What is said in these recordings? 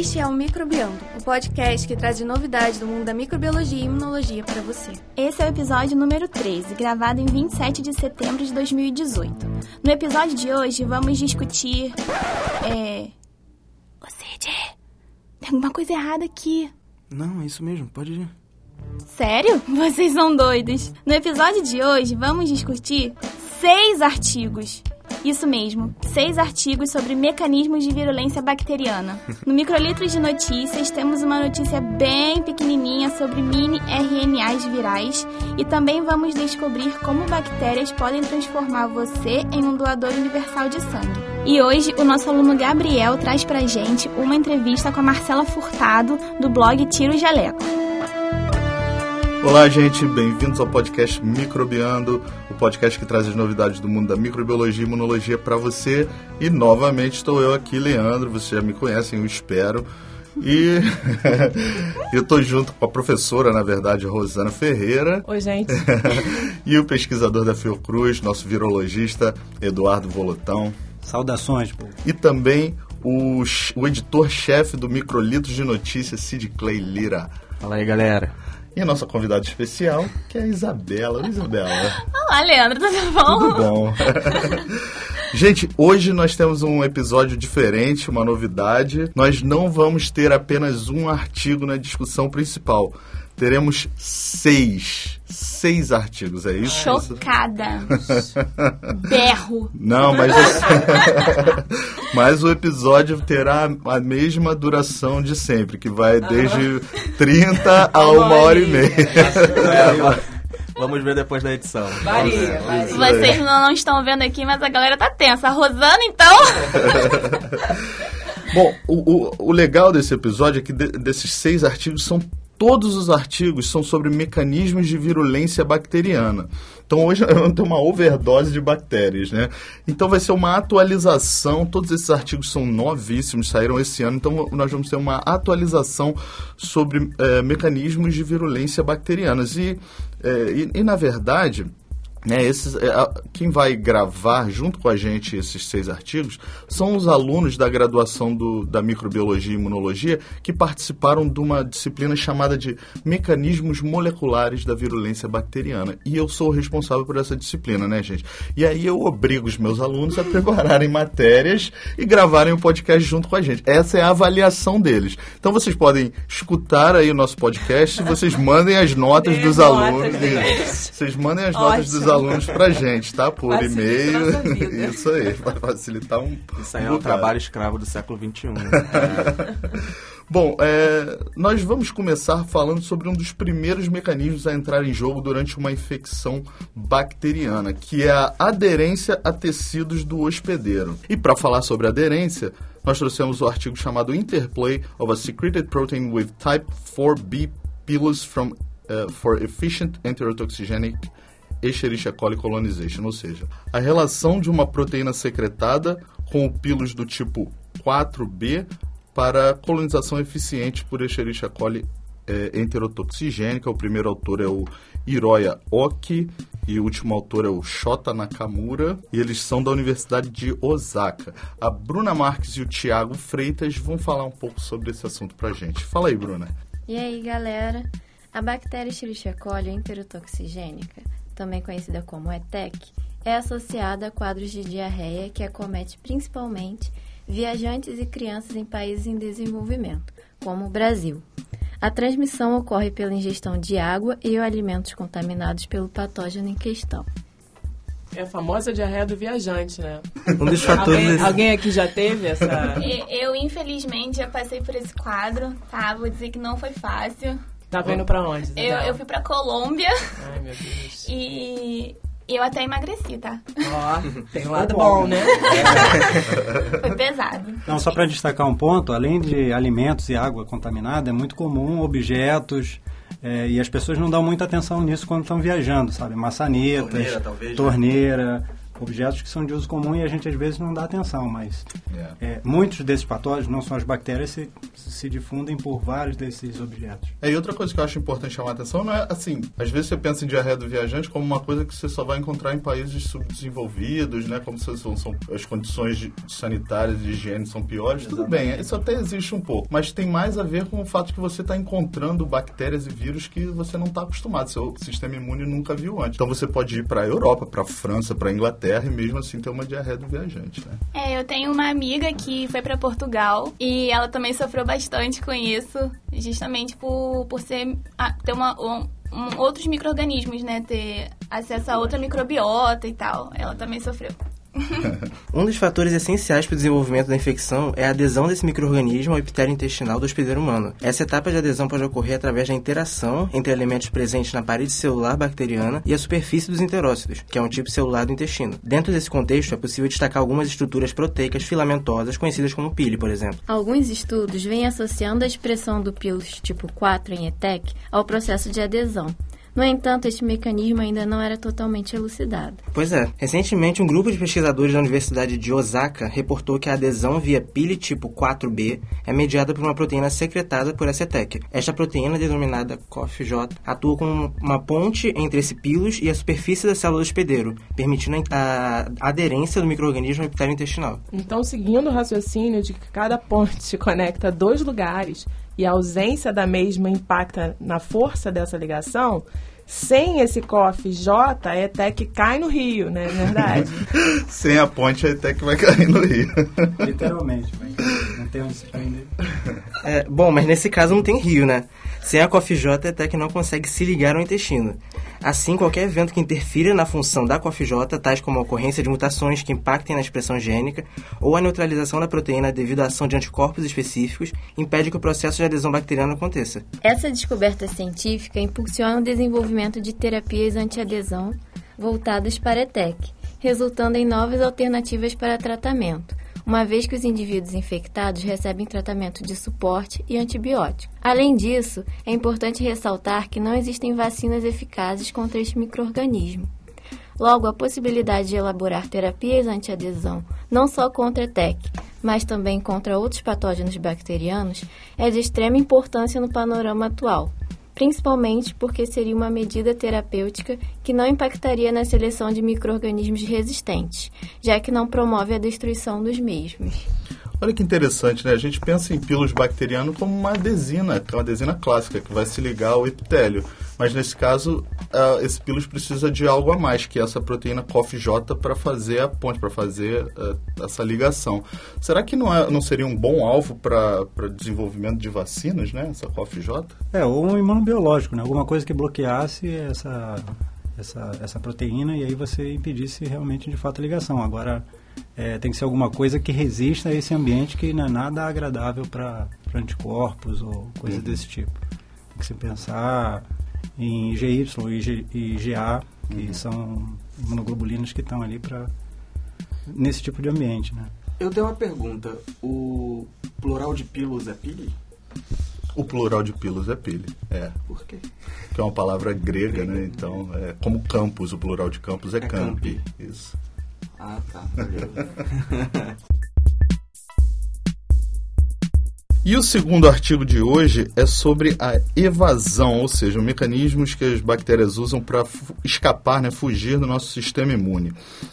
Este é o Microbiando, o podcast que traz novidades do mundo da microbiologia e imunologia para você. Esse é o episódio número 13, gravado em 27 de setembro de 2018. No episódio de hoje, vamos discutir. É. Ô Cid, tem alguma coisa errada aqui. Não, é isso mesmo, pode ir. Sério? Vocês são doidos. No episódio de hoje, vamos discutir seis artigos. Isso mesmo, seis artigos sobre mecanismos de virulência bacteriana. No Microlitros de Notícias, temos uma notícia bem pequenininha sobre mini RNAs virais e também vamos descobrir como bactérias podem transformar você em um doador universal de sangue. E hoje, o nosso aluno Gabriel traz pra gente uma entrevista com a Marcela Furtado, do blog Tiro Jaleco. Olá, gente, bem-vindos ao podcast Microbiando, o podcast que traz as novidades do mundo da microbiologia e imunologia para você. E novamente estou eu aqui, Leandro, vocês já me conhecem, eu espero. E eu estou junto com a professora, na verdade, Rosana Ferreira. Oi, gente. e o pesquisador da Fiocruz, nosso virologista Eduardo Volotão. Saudações, pô. E também o, o editor-chefe do Microlitos de Notícias, Sid Clay Lira. Fala aí, galera. E a nossa convidada especial, que é a Isabela. Isabela. Olá, Leandro, tudo bom? Tudo bom. Gente, hoje nós temos um episódio diferente, uma novidade. Nós não vamos ter apenas um artigo na discussão principal. Teremos seis. Seis artigos, é isso? Chocada. Berro. Não, mas, mas o episódio terá a mesma duração de sempre, que vai desde 30 a uma hora e meia. Vamos ver depois da edição. Varia, varia. Vocês não estão vendo aqui, mas a galera tá tensa. A Rosana, então. Bom, o, o, o, legal desse episódio é que de, desses seis artigos são todos os artigos são sobre mecanismos de virulência bacteriana. Então hoje vamos ter uma overdose de bactérias, né? Então vai ser uma atualização, todos esses artigos são novíssimos, saíram esse ano, então nós vamos ter uma atualização sobre é, mecanismos de virulência bacterianas. E, é, e, e na verdade, né, esses, é, quem vai gravar junto com a gente esses seis artigos são os alunos da graduação do, da microbiologia e imunologia que participaram de uma disciplina chamada de mecanismos moleculares da virulência bacteriana. E eu sou o responsável por essa disciplina, né, gente? E aí eu obrigo os meus alunos a prepararem matérias e gravarem o um podcast junto com a gente. Essa é a avaliação deles. Então vocês podem escutar aí o nosso podcast, vocês mandem as notas dos alunos. Vocês mandem as notas dos alunos pra gente, tá? Por Facilita e-mail. Isso aí, vai facilitar um. Isso aí é um um bocado. trabalho escravo do século XXI. Bom, é, nós vamos começar falando sobre um dos primeiros mecanismos a entrar em jogo durante uma infecção bacteriana, que é a aderência a tecidos do hospedeiro. E para falar sobre aderência, nós trouxemos o artigo chamado Interplay of a Secreted Protein with Type 4B Pilus from, uh, for Efficient Enterotoxigenic Escherichia coli colonization, ou seja, a relação de uma proteína secretada com o pilus do tipo 4B para colonização eficiente por Escherichia coli é, enterotoxigênica. O primeiro autor é o Hiroya Oki e o último autor é o Shota Nakamura e eles são da Universidade de Osaka. A Bruna Marques e o Tiago Freitas vão falar um pouco sobre esse assunto pra gente. Fala aí, Bruna. E aí, galera? A bactéria Escherichia coli enterotoxigênica, também conhecida como ETEC, é associada a quadros de diarreia que acomete principalmente viajantes e crianças em países em desenvolvimento, como o Brasil. A transmissão ocorre pela ingestão de água e alimentos contaminados pelo patógeno em questão. É a famosa diarreia do viajante, né? Um dos fatores. Alguém, alguém aqui já teve essa. Eu, infelizmente, já passei por esse quadro, tá? Vou dizer que não foi fácil. Tá vendo pra onde? Eu, eu fui pra Colômbia Ai, meu Deus. e eu até emagreci, tá? Ó, tem um lado bom, né? Foi pesado. Não, só para destacar um ponto, além de alimentos e água contaminada, é muito comum objetos é, e as pessoas não dão muita atenção nisso quando estão viajando, sabe? Maçanetas, Torneira, talvez, né? Objetos que são de uso comum e a gente às vezes não dá atenção, mas É. é, muitos desses patógenos, não só as bactérias, se, se difundem por vários desses objetos. É, e outra coisa que eu acho importante chamar a atenção não é assim, às vezes você pensa em diarreia do viajante como uma coisa que você só vai encontrar em países subdesenvolvidos, né? Como se são, são- as condições de- sanitárias de higiene são piores. Tudo bem, isso até existe um pouco, mas tem mais a ver com o fato que você está encontrando bactérias e vírus que você não está acostumado, seu sistema imune nunca viu antes. Então você pode ir para a Europa, para a França, para a Inglaterra e mesmo assim ter uma diarreia do viajante, né? É, eu tenho uma amiga que foi pra Portugal e ela também sofreu bastante com isso, justamente por, por ser ter uma, um- um- outros micro-organismos, né? Ter acesso a outra microbiota e tal. Ela também sofreu. Um dos fatores essenciais para o desenvolvimento da infecção é a adesão desse microorganismo ao epitélio intestinal do hospedeiro humano. Essa etapa de adesão pode ocorrer através da interação entre elementos presentes na parede celular bacteriana e a superfície dos enterócitos, que é um tipo celular do intestino. Dentro desse contexto, é possível destacar algumas estruturas proteicas filamentosas, conhecidas como pile, por exemplo. Alguns estudos vêm associando a expressão do pilus tipo 4 em ETEC ao processo de adesão. No entanto, este mecanismo ainda não era totalmente elucidado. Pois é. Recentemente, um grupo de pesquisadores da Universidade de Osaka reportou que a adesão via pile tipo 4B é mediada por uma proteína secretada por acetec. Esta proteína, denominada COFJ, atua como uma ponte entre esse pilus e a superfície da célula do hospedeiro, permitindo a aderência do microorganismo ao epitélio intestinal. Então, seguindo o raciocínio de que cada ponte conecta dois lugares e a ausência da mesma impacta na força dessa ligação, sem esse COF-J, a ETEC cai no rio, né? Não é verdade? Sem a ponte até que vai cair no rio. Literalmente, mas não tem onde se prender. É, bom, mas nesse caso não tem rio, né? Sem a COFJ, a ETEC não consegue se ligar ao intestino. Assim, qualquer evento que interfira na função da COFJ, tais como a ocorrência de mutações que impactem na expressão gênica ou a neutralização da proteína devido à ação de anticorpos específicos, impede que o processo de adesão bacteriana aconteça. Essa descoberta científica impulsiona o desenvolvimento de terapias antiadesão voltadas para ETEC, resultando em novas alternativas para tratamento, uma vez que os indivíduos infectados recebem tratamento de suporte e antibiótico. Além disso, é importante ressaltar que não existem vacinas eficazes contra este microorganismo. Logo, a possibilidade de elaborar terapias antiadesão, não só contra ETEC, mas também contra outros patógenos bacterianos, é de extrema importância no panorama atual, principalmente porque seria uma medida terapêutica que não impactaria na seleção de micro-organismos resistentes, já que não promove a destruição dos mesmos. Olha que interessante, né? A gente pensa em pilos bacteriano como uma adesina, é uma adesina clássica, que vai se ligar ao epitélio. Mas nesse caso, ah, esse pilos precisa de algo a mais, que é essa proteína COFJ para fazer a ponte, para fazer ah, essa ligação. Será que não, é, não seria um bom alvo para desenvolvimento de vacinas, né? Essa COFJ? É, ou um imunobiológico, né? Alguma coisa que bloqueasse essa, essa, essa proteína e aí você impedisse realmente de fato a ligação. Agora, é, tem que ser alguma coisa que resista a esse ambiente que não é nada agradável para anticorpos ou coisa desse tipo. Tem que se pensar em GY e G- e GA, que são imunoglobulinas que estão ali para nesse tipo de ambiente, né? Eu tenho uma pergunta. O plural de pilos é pili? O plural de pilos é pile, é. Por quê? Que é uma palavra grega, né? Então, é como campus, o plural de campus é, É campi. campi. Isso. Ah, tá. E o segundo artigo de hoje é sobre a evasão, ou seja, os mecanismos que as bactérias usam para escapar, né, fugir do nosso sistema imune.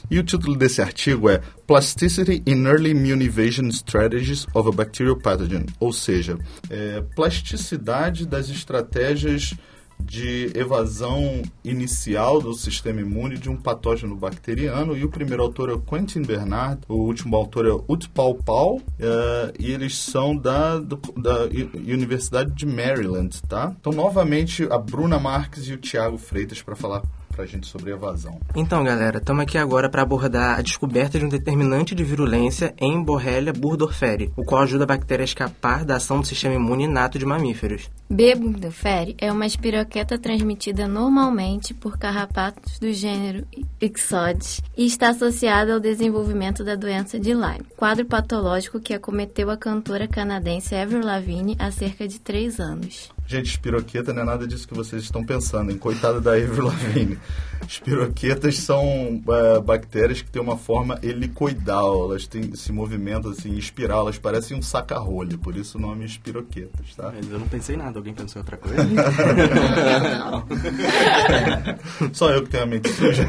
E o título desse artigo é Plasticity in Early Immune Evasion Strategies of a Bacterial Pathogen, ou seja, é, plasticidade das estratégias de evasão inicial do sistema imune de um patógeno bacteriano. E o primeiro autor é o Quentin Bernard, o último autor é o Utpal Pal, eh, e eles são da, do- da Universidade de Maryland, tá? Então, novamente, a Bruna Marques e o Tiago Freitas para falar pra gente sobre evasão. Então, galera, estamos aqui agora para abordar a descoberta de um determinante de virulência em Borrelia burgdorferi, o qual ajuda a bactéria a escapar da ação do sistema imune inato de mamíferos. B. bundofere é uma espiroqueta transmitida normalmente por carrapatos do gênero Ixodes e está associada ao desenvolvimento da doença de Lyme, quadro patológico que acometeu a cantora canadense Avril Lavigne há cerca de três anos. Gente, espiroqueta não é nada disso que vocês estão pensando, em coitada da Avril Lavigne. Espiroquetas são é, bactérias que têm uma forma helicoidal, elas têm esse movimento assim, em espiral, elas parecem um saca-rolho, por isso o nome é espiroquetas, tá? Mas eu não pensei em nada, alguém pensou em outra coisa? Só eu que tenho a mente suja.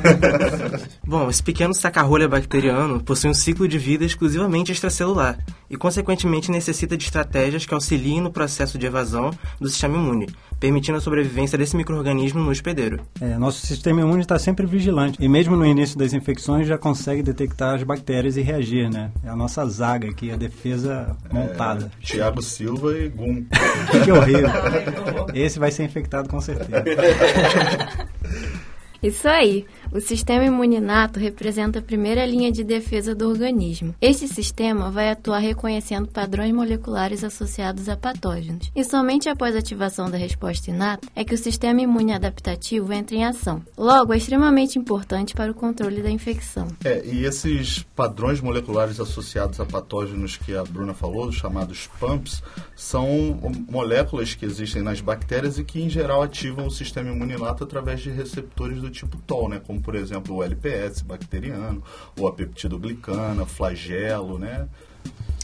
Bom, esse pequeno saca-rolha bacteriano possui um ciclo de vida exclusivamente extracelular e, consequentemente, necessita de estratégias que auxiliem no processo de evasão do sistema imune, permitindo a sobrevivência desse microorganismo no hospedeiro. É, nosso sistema imune está sempre vigilante e mesmo no início das infecções já consegue detectar as bactérias e reagir, né? É a nossa zaga aqui, a defesa montada. É, Tiago Silva e Gum. que horrível. Esse vai ser infectado com certeza. Isso aí. O sistema imuninato representa a primeira linha de defesa do organismo. Este sistema vai atuar reconhecendo padrões moleculares associados a patógenos. E somente após a ativação da resposta inata é que o sistema imune adaptativo entra em ação. Logo, é extremamente importante para o controle da infecção. É, e esses padrões moleculares associados a patógenos que a Bruna falou, chamados PAMPs, são moléculas que existem nas bactérias e que, em geral, ativam o sistema imuninato através de receptores do tipo TOL, né? Como, por exemplo, o LPS bacteriano, ou a peptidoglicana, flagelo, né?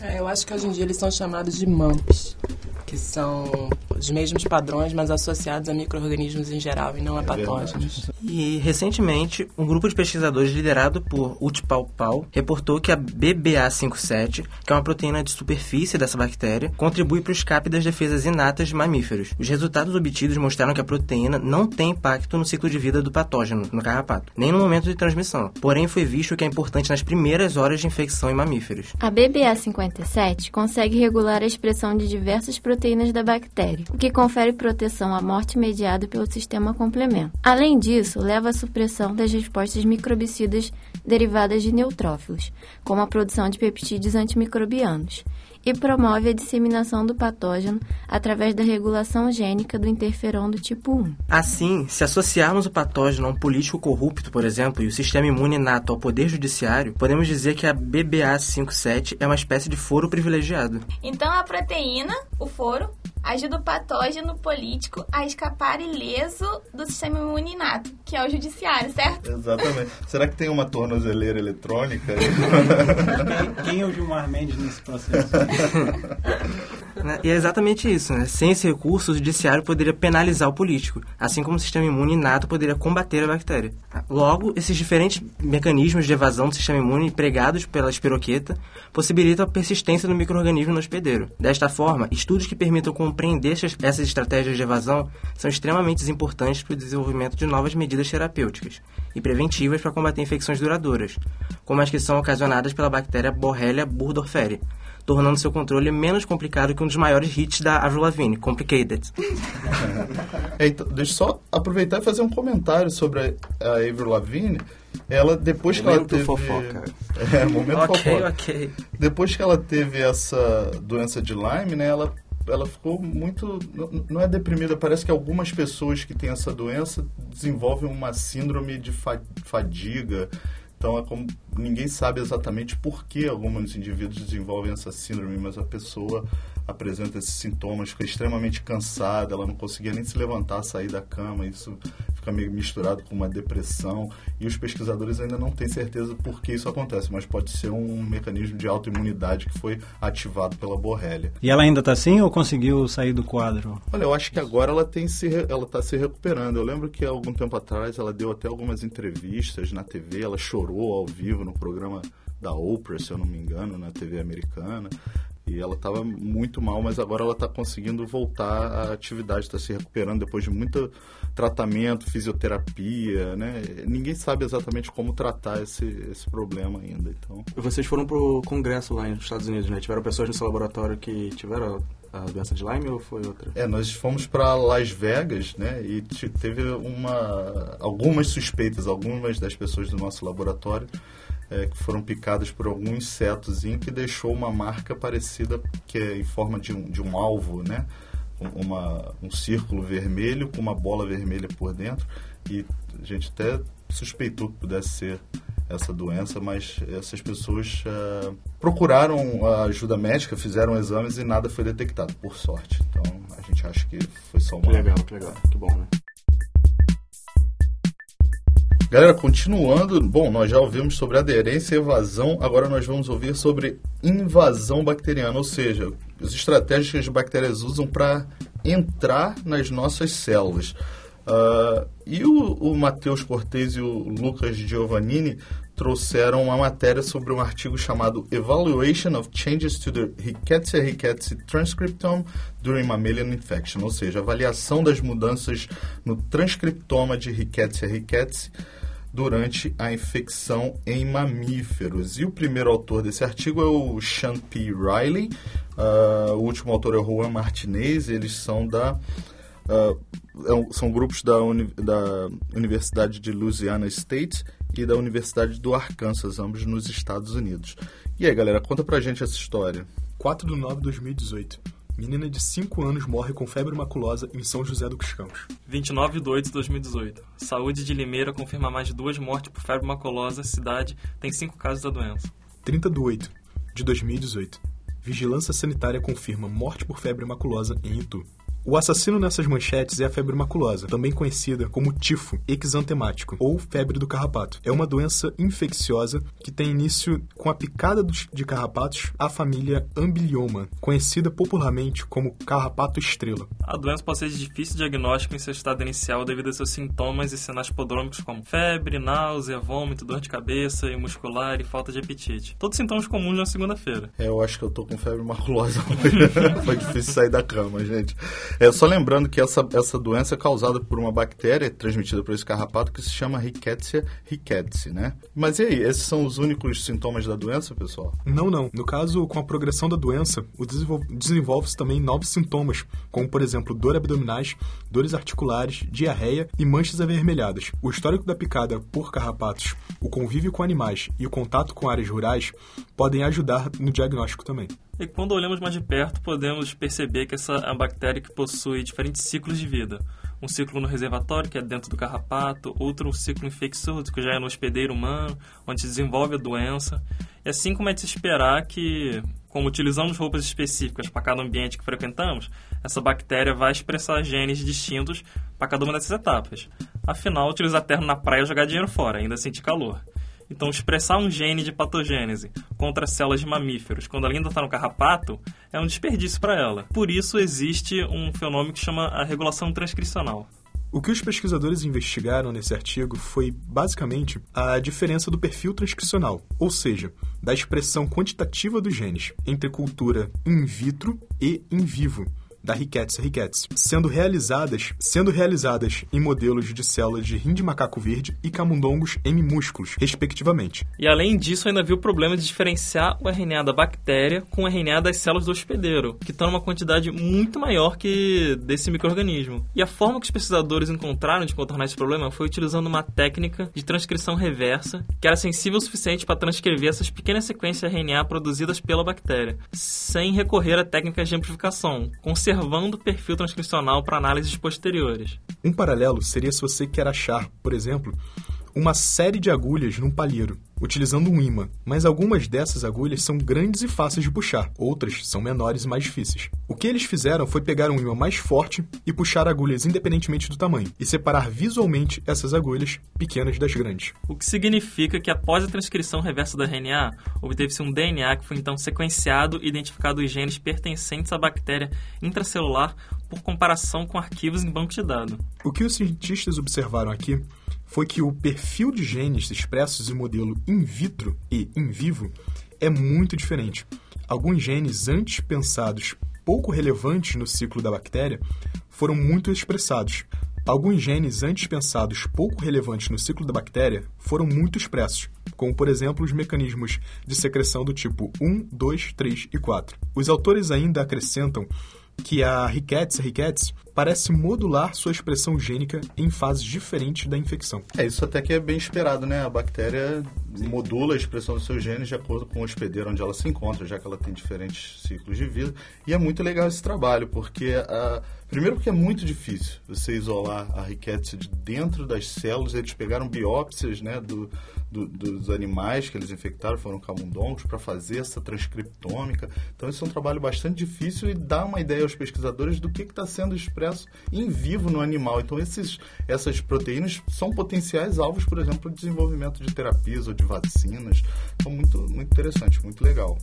É, eu acho que hoje em dia eles são chamados de MAMPs, que são os mesmos padrões, mas associados a micro-organismos em geral e não a É patógenos. E, recentemente, um grupo de pesquisadores liderado por Utpal Pal reportou que a BBA57, que é uma proteína de superfície dessa bactéria, contribui para o escape das defesas inatas de mamíferos. Os resultados obtidos mostraram que a proteína não tem impacto no ciclo de vida do patógeno, no carrapato, nem no momento de transmissão. Porém, foi visto que é importante nas primeiras horas de infecção em mamíferos. A BBA57 consegue regular a expressão de diversas proteínas da bactéria, o que confere proteção à morte mediada pelo sistema complemento. Além disso, leva à supressão das respostas microbicidas derivadas de neutrófilos, como a produção de peptídeos antimicrobianos, e promove a disseminação do patógeno através da regulação gênica do interferon do tipo 1. Assim, se associarmos o patógeno a um político corrupto, por exemplo, e o sistema imune inato ao poder judiciário, podemos dizer que a BBA57 é uma espécie de foro privilegiado. Então a proteína, o foro, ajuda o patógeno político a escapar ileso do sistema imune inato, que é o judiciário, certo? Exatamente. Será que tem uma tornozeleira eletrônica? Quem, quem é o Gilmar Mendes nesse processo? Né? E é exatamente isso. Né? Sem esse recurso, o judiciário poderia penalizar o político, assim como o sistema imune inato poderia combater a bactéria. Logo, esses diferentes mecanismos de evasão do sistema imune empregados pela espiroqueta possibilitam a persistência do microorganismo no hospedeiro. Desta forma, estudos que permitam compreender essas essas estratégias de evasão são extremamente importantes para o desenvolvimento de novas medidas terapêuticas e preventivas para combater infecções duradouras, como as que são ocasionadas pela bactéria Borrelia burgdorferi, tornando seu controle menos complicado que um dos maiores hits da Avril Lavigne, Complicated. Então, deixa eu só aproveitar e fazer um comentário sobre a, Avril Lavigne. Ela, depois que ela Momento teve... fofoca. É, momento ok, fofoca. ok. Depois que ela teve essa doença de Lyme, né, ela, ela ficou muito. não- é deprimida, parece que algumas pessoas que têm essa doença desenvolvem uma síndrome de fa- fadiga. Então é como ninguém sabe exatamente por que alguns indivíduos desenvolvem essa síndrome, mas a pessoa apresenta esses sintomas, fica extremamente cansada, ela não conseguia nem se levantar, sair da cama, isso fica meio misturado com uma depressão. E os pesquisadores ainda não têm certeza por que isso acontece, mas pode ser um mecanismo de autoimunidade que foi ativado pela borrélia. E ela ainda tá assim ou conseguiu sair do quadro? Olha, eu acho que agora ela tem se ela está se recuperando. Eu lembro que há algum tempo atrás ela deu até algumas entrevistas na TV, ela chorou ao vivo no programa da Oprah, se eu não me engano, na TV americana. E ela estava muito mal, mas agora ela está conseguindo voltar à atividade, está se recuperando depois de muito tratamento, fisioterapia, né? Ninguém sabe exatamente como tratar esse, esse problema ainda. Então, Vocês foram pro congresso lá nos Estados Unidos, né? Tiveram pessoas no seu laboratório que tiveram a doença de Lyme ou foi outra? É, nós fomos para Las Vegas, né? E te- teve uma, algumas suspeitas, algumas das pessoas do nosso laboratório é, que foram picadas por algum insetozinho que deixou uma marca parecida, que é em forma de um, de um alvo, né? uma, um círculo vermelho com uma bola vermelha por dentro e a gente até suspeitou que pudesse ser essa doença, mas essas pessoas uh, procuraram a ajuda médica, fizeram exames e nada foi detectado, por sorte. Então a gente acha que foi só uma. Que legal, que legal, que bom, né? Galera, continuando, bom, nós já ouvimos sobre aderência e evasão, agora nós vamos ouvir sobre invasão bacteriana, ou seja, as estratégias que as bactérias usam para entrar nas nossas células. Uh, e o, o Matheus Cortez e o Lucas Giovannini trouxeram uma matéria sobre um artigo chamado Evaluation of Changes to the Rickettsia rickettsii Transcriptome During Mammalian Infection, ou seja, avaliação das mudanças no transcriptoma de Rickettsia rickettsii durante a infecção em mamíferos. E o primeiro autor desse artigo é o Sean P. Riley, uh, o último autor é o Juan Martinez, eles são da uh, são grupos da, uni da Universidade de Louisiana State e da Universidade do Arkansas, ambos nos Estados Unidos. E aí, galera, conta pra gente essa história. 4 de 9 de 2018. Menina de 5 anos morre com febre maculosa em São José dos Campos. 29 de 8 de 2018. Saúde de Limeira confirma mais de duas mortes por febre maculosa. Cidade tem cinco casos da doença. 30 de 8 de 2018. Vigilância Sanitária confirma morte por febre maculosa em Itu. O assassino nessas manchetes é a febre maculosa, também conhecida como tifo exantemático ou febre do carrapato. É uma doença infecciosa que tem início com a picada de carrapatos à família Ambilioma, conhecida popularmente como carrapato estrela. A doença pode ser de difícil diagnóstico em seu estado inicial devido a seus sintomas e sinais podrômicos como febre, náusea, vômito, dor de cabeça e muscular e falta de apetite. Todos sintomas comuns na segunda-feira. É, eu acho que eu tô com febre maculosa hoje. Foi difícil sair da cama, gente. É, só lembrando que essa, essa doença é causada por uma bactéria transmitida por esse carrapato que se chama Rickettsia rickettsii, né? Mas e aí, esses são os únicos sintomas da doença, pessoal? Não, não. No caso, com a progressão da doença, desenvolve-se também novos sintomas, como, por exemplo, dor abdominais, dores articulares, diarreia e manchas avermelhadas. O histórico da picada por carrapatos, o convívio com animais e o contato com áreas rurais podem ajudar no diagnóstico também. E quando olhamos mais de perto, podemos perceber que essa é uma bactéria que possui diferentes ciclos de vida. Um ciclo no reservatório, que é dentro do carrapato, outro um ciclo infeccioso, que já é no hospedeiro humano, onde se desenvolve a doença. E assim como é de se esperar que, como utilizamos roupas específicas para cada ambiente que frequentamos, essa bactéria vai expressar genes distintos para cada uma dessas etapas. Afinal, utilizar terno na praia é jogar dinheiro fora, ainda sentir calor. Então, expressar um gene de patogênese contra células de mamíferos, quando ela ainda está no carrapato, é um desperdício para ela. Por isso, existe um fenômeno que chama a regulação transcricional. O que os pesquisadores investigaram nesse artigo foi, basicamente, a diferença do perfil transcricional, ou seja, da expressão quantitativa dos genes, entre cultura in vitro e in vivo da Rickettsia ricketts, sendo realizadas, sendo realizadas em modelos de células de rim de macaco verde e camundongos M músculos, respectivamente. E além disso, ainda viu o problema de diferenciar o RNA da bactéria com o RNA das células do hospedeiro, que estão numa quantidade muito maior que desse microorganismo. E a forma que os pesquisadores encontraram de contornar esse problema foi utilizando uma técnica de transcrição reversa que era sensível o suficiente para transcrever essas pequenas sequências RNA produzidas pela bactéria, sem recorrer a técnicas de amplificação, conservando observando o perfil transcricional para análises posteriores. Um paralelo seria se você quer achar, por exemplo, uma série de agulhas num palheiro utilizando um imã, mas algumas dessas agulhas são grandes e fáceis de puxar, outras são menores e mais difíceis. O que eles fizeram foi pegar um imã mais forte e puxar agulhas independentemente do tamanho, e separar visualmente essas agulhas pequenas das grandes. O que significa que após a transcrição reversa do RNA, obteve-se um DNA que foi então sequenciado e identificado os genes pertencentes à bactéria intracelular por comparação com arquivos em banco de dados. O que os cientistas observaram aqui foi que o perfil de genes expressos em modelo in vitro e in vivo é muito diferente. Alguns genes antes pensados pouco relevantes no ciclo da bactéria foram muito expressados. Alguns genes antes pensados pouco relevantes no ciclo da bactéria foram muito expressos, como por exemplo os mecanismos de secreção do tipo 1, 2, 3 e 4. Os autores ainda acrescentam que a Rickettsia ricketts parece modular sua expressão gênica em fases diferentes da infecção. É, isso até que é bem esperado, né? A bactéria modula a expressão dos seus genes de acordo com o hospedeiro onde ela se encontra, já que ela tem diferentes ciclos de vida. E é muito legal esse trabalho, porque a, Primeiro porque é muito difícil você isolar a riqueza de dentro das células. Eles pegaram biópsias né, do, do, dos animais que eles infectaram, foram camundongos, para fazer essa transcriptômica. Então, esse é um trabalho bastante difícil e dá uma ideia aos pesquisadores do que está sendo expresso em vivo no animal. Então, esses, essas proteínas são potenciais alvos, por exemplo, de desenvolvimento de terapias ou de vacinas. Então, muito, muito interessante, muito legal.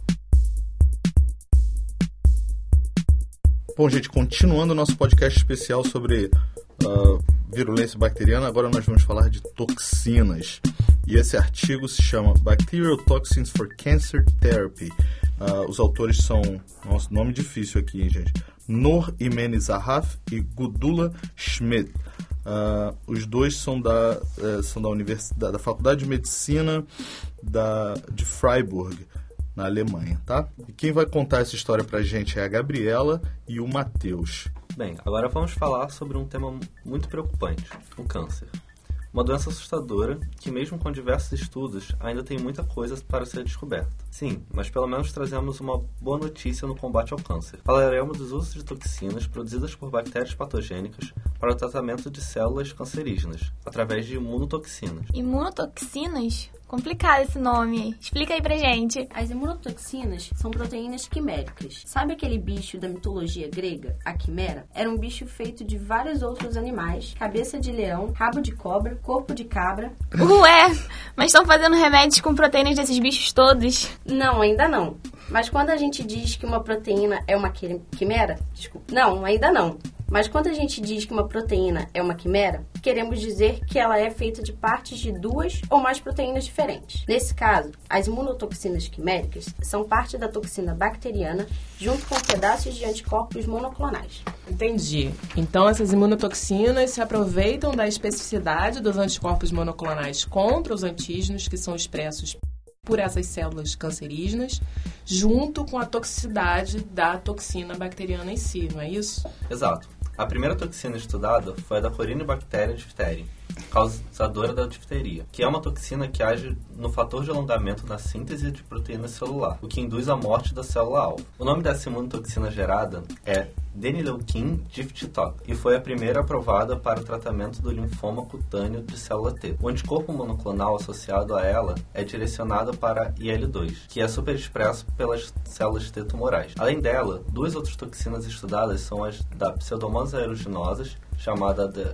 Bom, gente, continuando o nosso podcast especial sobre uh, virulência bacteriana, agora nós vamos falar de toxinas. E esse artigo se chama Bacterial Toxins for Cancer Therapy. Uh, os autores são, nosso nome difícil aqui, hein, gente? Nor Imene Zahaf e Gudula Schmidt. Uh, os dois são da, uh, são da, universidade, da Faculdade de Medicina da, de Freiburg na Alemanha, tá? E quem vai contar essa história pra gente é a Gabriela e o Matheus. Bem, agora vamos falar sobre um tema muito preocupante, o câncer. Uma doença assustadora que, mesmo com diversos estudos, ainda tem muita coisa para ser descoberta. Sim, mas pelo menos trazemos uma boa notícia no combate ao câncer. Falaremos dos usos de toxinas produzidas por bactérias patogênicas para o tratamento de células cancerígenas, através de imunotoxinas. Imunotoxinas? Complicado esse nome. Explica aí pra gente. As imunotoxinas são proteínas quiméricas. Sabe aquele bicho da mitologia grega, a quimera? Era um bicho feito de vários outros animais: cabeça de leão, rabo de cobra, corpo de cabra. Ué, mas estão fazendo remédios com proteínas desses bichos todos? Não, ainda não. Mas quando a gente diz que uma proteína é uma quimera, desculpa. Não, ainda não. Mas quando a gente diz que uma proteína é uma quimera, queremos dizer que ela é feita de partes de duas ou mais proteínas diferentes. Nesse caso, as imunotoxinas quiméricas são parte da toxina bacteriana junto com pedaços de anticorpos monoclonais. Entendi. Então essas imunotoxinas se aproveitam da especificidade dos anticorpos monoclonais contra os antígenos que são expressos por essas células cancerígenas, junto com a toxicidade da toxina bacteriana em si, não é isso? Exato. A primeira toxina estudada foi a da Corynebacterium diphtheriae, causadora da difteria, que é uma toxina que age no fator de alongamento na síntese de proteína celular, o que induz a morte da célula-alvo. O nome dessa imunotoxina gerada é Denileukin diphthitox e foi a primeira aprovada para o tratamento do linfoma cutâneo de célula T. O anticorpo monoclonal associado a ela é direcionado para IL-2, que é superexpresso pelas células T tumorais. Além dela, duas outras toxinas estudadas são as da Pseudomonas aeruginosa chamada de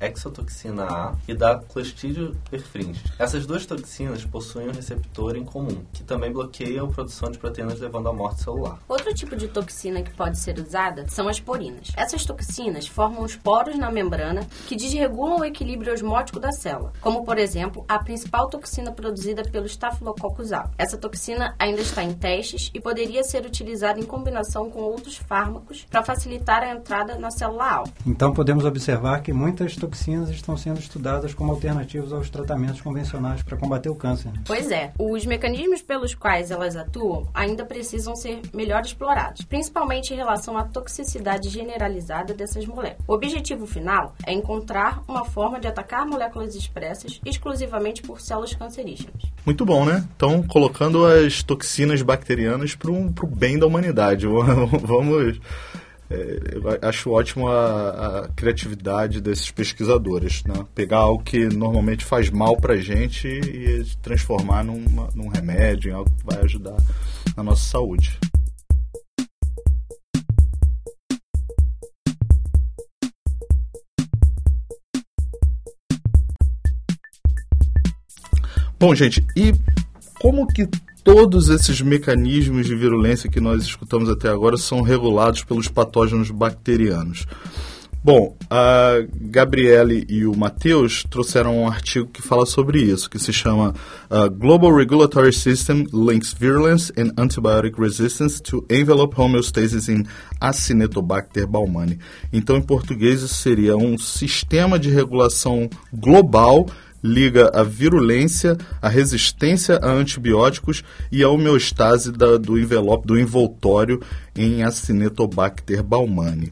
exotoxina A e da Clostridium perfringens. Essas duas toxinas possuem um receptor em comum, que também bloqueia a produção de proteínas levando à morte celular. Outro tipo de toxina que pode ser usada são as porinas. Essas toxinas formam os poros na membrana que desregulam o equilíbrio osmótico da célula, como por exemplo a principal toxina produzida pelo Staphylococcus aureus. Essa toxina ainda está em testes e poderia ser utilizada em combinação com outros fármacos para facilitar a entrada na célula alvo. Então podemos observar que muitas toxinas estão sendo estudadas como alternativas aos tratamentos convencionais para combater o câncer. Pois é, os mecanismos pelos quais elas atuam ainda precisam ser melhor explorados, principalmente em relação à toxicidade generalizada dessas moléculas. O objetivo final é encontrar uma forma de atacar moléculas expressas exclusivamente por células cancerígenas. Muito bom, né? Então, colocando as toxinas bacterianas para o bem da humanidade. Vamos eu acho ótimo a, a, criatividade desses pesquisadores, né? Pegar algo que normalmente faz mal para a gente e transformar numa, num remédio, em algo que vai ajudar na nossa saúde. Bom, gente, e como que todos esses mecanismos de virulência que nós escutamos até agora são regulados pelos patógenos bacterianos. Bom, a Gabriele e o Matheus trouxeram um artigo que fala sobre isso, que se chama uh, Global Regulatory System Links Virulence and Antibiotic Resistance to Envelope Homeostasis in Acinetobacter baumannii. Então, em português, isso seria um sistema de regulação global liga a virulência, a resistência a antibióticos e a homeostase da, do envelope, do envoltório em Acinetobacter baumannii.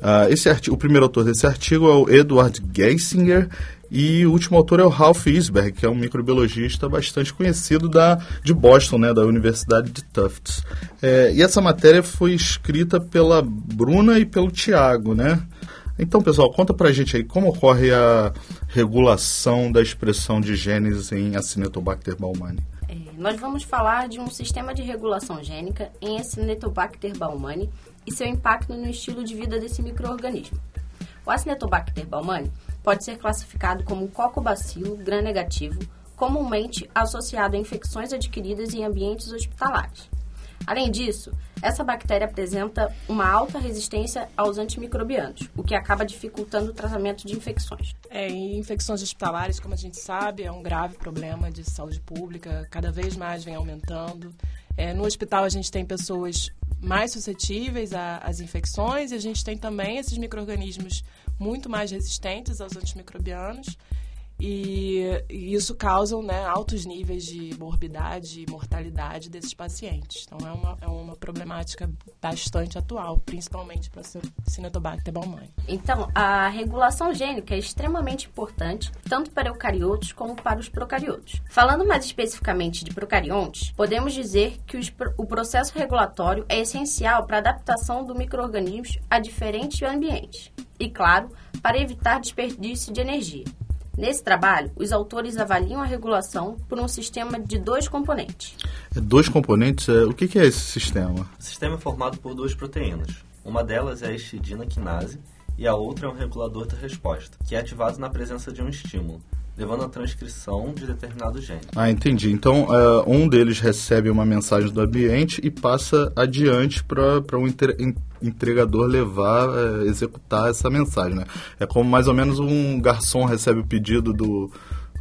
Ah, esse artigo, o primeiro autor desse artigo é o Edward Geisinger e o último autor é o Ralph Isberg, que é um microbiologista bastante conhecido da, de Boston, né, da Universidade de Tufts. É, e essa matéria foi escrita pela Bruna e pelo Tiago, né? Então, pessoal, conta pra gente aí como ocorre a regulação da expressão de genes em Acinetobacter baumani. É, nós vamos falar de um sistema de regulação gênica em Acinetobacter baumani e seu impacto no estilo de vida desse microorganismo. O Acinetobacter baumani pode ser classificado como cocobacilo gram-negativo, comumente associado a infecções adquiridas em ambientes hospitalares. Além disso, essa bactéria apresenta uma alta resistência aos antimicrobianos, o que acaba dificultando o tratamento de infecções. É, infecções hospitalares, como a gente sabe, é um grave problema de saúde pública, cada vez mais vem aumentando. É, no hospital a gente tem pessoas mais suscetíveis às infecções e a gente tem também esses micro-organismos muito mais resistentes aos antimicrobianos e, e isso causa né, altos níveis de morbidade e mortalidade desses pacientes. Então, é uma, é uma problemática bastante atual, principalmente para Cinetobacter baumani. Então, a regulação gênica é extremamente importante, tanto para eucariotos como para os procariotos. Falando mais especificamente de procariontes, podemos dizer que os, o processo regulatório é essencial para a adaptação do microorganismo a diferentes ambientes. E, claro, para evitar desperdício de energia. Nesse trabalho, os autores avaliam a regulação por um sistema de dois componentes. É dois componentes? É, o que, que é esse sistema? O sistema é formado por duas proteínas. Uma delas é a histidina quinase e a outra é um regulador da resposta, que é ativado na presença de um estímulo levando à transcrição de determinado gene. Ah, entendi. Então, uh, um deles recebe uma mensagem do ambiente e passa adiante para um entregador levar, uh, executar essa mensagem, né? É como mais ou menos um garçom recebe o pedido do,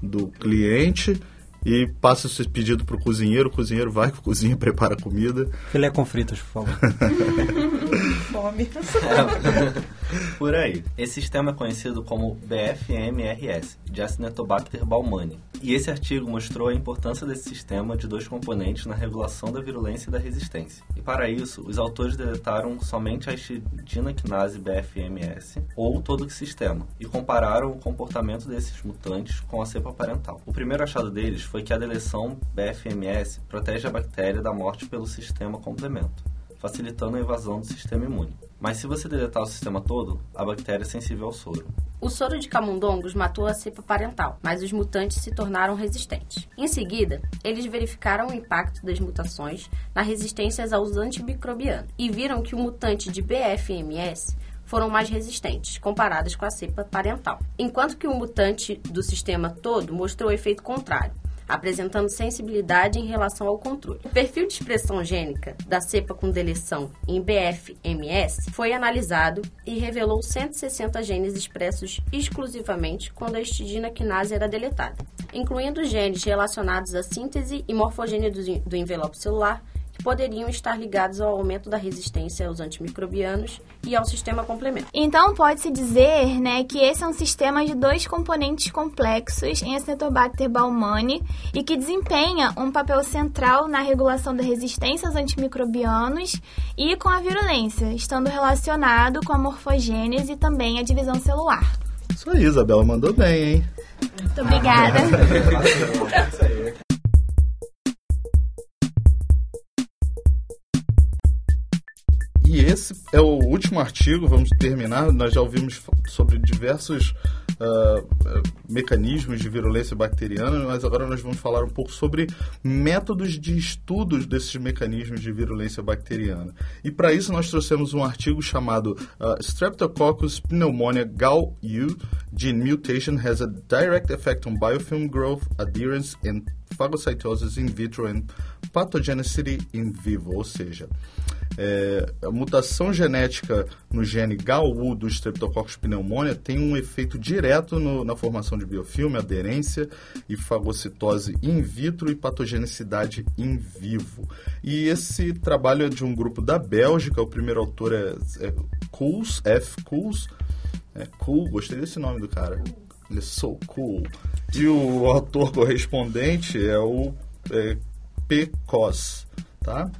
do cliente e passa esse pedido para o cozinheiro, o cozinheiro vai a cozinha, prepara a comida. Filé com fritas, por favor. Fome. Por aí. Esse sistema é conhecido como BFMRS, de Acinetobacter baumani. E esse artigo mostrou a importância desse sistema de dois componentes na regulação da virulência e da resistência. E para isso, os autores deletaram somente a histidina quinase BFMS ou todo o sistema e compararam o comportamento desses mutantes com a cepa parental. O primeiro achado deles foi que a deleção BFMS protege a bactéria da morte pelo sistema complemento facilitando a invasão do sistema imune. Mas se você deletar o sistema todo, a bactéria é sensível ao soro. O soro de camundongos matou a cepa parental, mas os mutantes se tornaram resistentes. Em seguida, eles verificaram o impacto das mutações na resistência aos antimicrobianos e viram que o mutante de BFMS foram mais resistentes, comparadas com a cepa parental, enquanto que o mutante do sistema todo mostrou o efeito contrário apresentando sensibilidade em relação ao controle. O perfil de expressão gênica da cepa com deleção em BFMS foi analisado e revelou 160 genes expressos exclusivamente quando a histidina quinase era deletada, incluindo genes relacionados à síntese e morfogênese do envelope celular, poderiam estar ligados ao aumento da resistência aos antimicrobianos e ao sistema complemento. Então, pode-se dizer né, que esse é um sistema de dois componentes complexos em Acinetobacter baumani e que desempenha um papel central na regulação da resistência aos antimicrobianos e com a virulência, estando relacionado com a morfogênese e também a divisão celular. Isso aí, Isabela, mandou bem, hein? Muito obrigada. E esse é o último artigo, vamos terminar. Nós já ouvimos sobre diversos uh, mecanismos de virulência bacteriana, mas agora nós vamos falar um pouco sobre métodos de estudos desses mecanismos de virulência bacteriana. E para isso nós trouxemos um artigo chamado uh, Streptococcus pneumonia GAL-U Gene Mutation has a direct effect on biofilm growth, adherence and phagocytosis in vitro and pathogenicity in vivo, ou seja, é, a mutação genética no gene GAU do Streptococcus pneumonia tem um efeito direto no, na formação de biofilme, aderência e fagocitose in vitro e patogenicidade in vivo. E esse trabalho é de um grupo da Bélgica, o primeiro autor é, é F. Cools. É gostei desse nome do cara. Ele so cool. E o autor correspondente é o é, P. Cos, tá?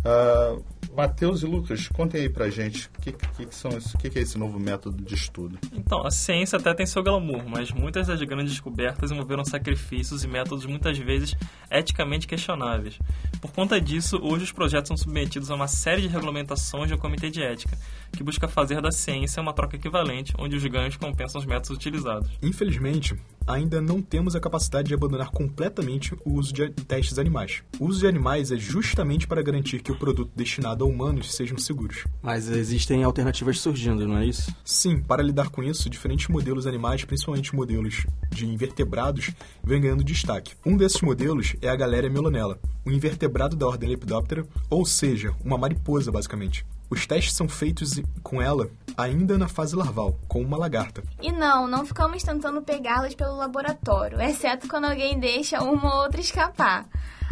Uh, Matheus e Lucas, contem aí pra gente o que, que, que, são isso, que, que é esse novo método de estudo. Então, a ciência até tem seu glamour, mas muitas das grandes descobertas envolveram sacrifícios e métodos muitas vezes eticamente questionáveis. Por conta disso, hoje os projetos são submetidos a uma série de regulamentações de um comitê de ética, que busca fazer da ciência uma troca equivalente, onde os ganhos compensam os métodos utilizados. Infelizmente, ainda não temos a capacidade de abandonar completamente o uso de testes animais. O uso de animais é justamente para garantir que o produto destinado a humanos sejam seguros. Mas existem alternativas surgindo, não é isso? Sim, para lidar com isso, diferentes modelos animais, principalmente modelos de invertebrados, vêm ganhando destaque. Um desses modelos é a Galéria melonella, um invertebrado da ordem Lepidoptera, ou seja, uma mariposa basicamente. Os testes são feitos com ela ainda na fase larval, com uma lagarta. E não, não ficamos tentando pegá-las pelo laboratório, exceto quando alguém deixa uma ou outra escapar.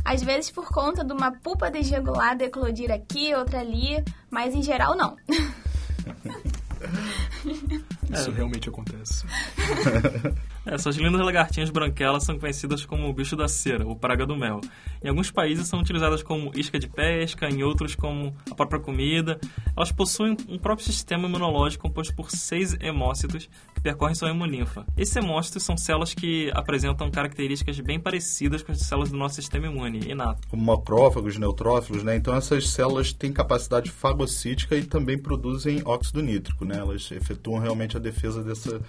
Às vezes por conta de uma pupa desregulada eclodir aqui, outra ali, mas em geral não. Isso é. realmente acontece. Essas lindas lagartinhas branquelas são conhecidas como o bicho da cera, ou praga do mel. Em alguns países são utilizadas como isca de pesca, em outros como a própria comida. Elas possuem um próprio sistema imunológico composto por seis hemócitos que percorrem sua hemolinfa. Esses hemócitos são células que apresentam características bem parecidas com as células do nosso sistema imune, inato. Como macrófagos, neutrófilos, né? Então essas células têm capacidade fagocítica e também produzem óxido nítrico, né? Elas efetuam realmente a defesa dessa,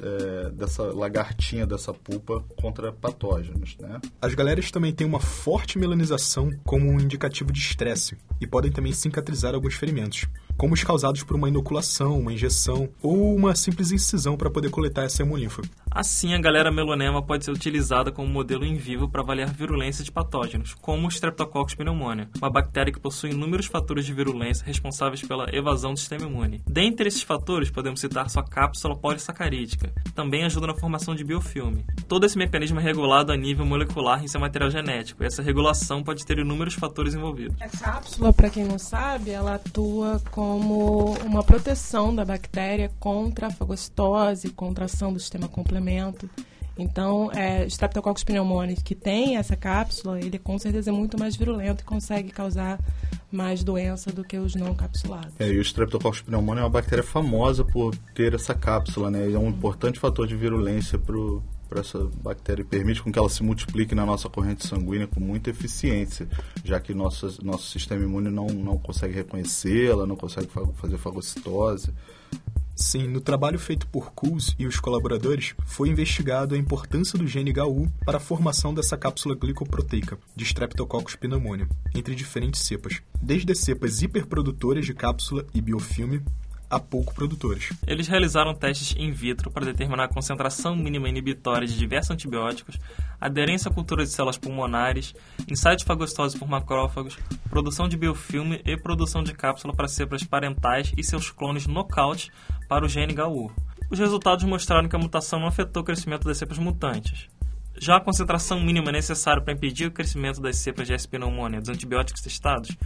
é, dessa lagartinha, dessa pulpa contra patógenos. Né? As galeras também têm uma forte melanização como um indicativo de estresse e podem também cicatrizar alguns ferimentos como os causados por uma inoculação, uma injeção ou uma simples incisão para poder coletar essa hemolinfa. Assim, a galera melonema pode ser utilizada como modelo em vivo para avaliar virulência de patógenos, como o Streptococcus pneumonia, uma bactéria que possui inúmeros fatores de virulência responsáveis pela evasão do sistema imune. Dentre esses fatores, podemos citar sua cápsula polissacarídica, que também ajuda na formação de biofilme. Todo esse mecanismo é regulado a nível molecular em seu material genético, e essa regulação pode ter inúmeros fatores envolvidos. A cápsula, para quem não sabe, ela atua com como uma proteção da bactéria contra a fagocitose, contra a ação do sistema complemento. Então, é, Streptococcus pneumoniae, que tem essa cápsula, ele com certeza é muito mais virulento e consegue causar mais doença do que os não capsulados. É, e o Streptococcus pneumoniae é uma bactéria famosa por ter essa cápsula, né? E é um importante fator de virulência para para essa bactéria e permite com que ela se multiplique na nossa corrente sanguínea com muita eficiência, já que nosso, nosso sistema imune não, não consegue reconhecê-la, não consegue fazer fagocitose. Sim, no trabalho feito por Kuhs e os colaboradores, foi investigado a importância do gene GAU para a formação dessa cápsula glicoproteica de Streptococcus pneumoniae entre diferentes cepas, desde as cepas hiperprodutoras de cápsula e biofilme a pouco produtores. Eles realizaram testes in vitro para determinar a concentração mínima inibitória de diversos antibióticos, aderência à cultura de células pulmonares, ensaio de fagocitose por macrófagos, produção de biofilme e produção de cápsula para cepas parentais e seus clones nocaute para o gene GAU. Os resultados mostraram que a mutação não afetou o crescimento das cepas mutantes. Já a concentração mínima necessária para impedir o crescimento das cepas de S. pneumonia dos antibióticos testados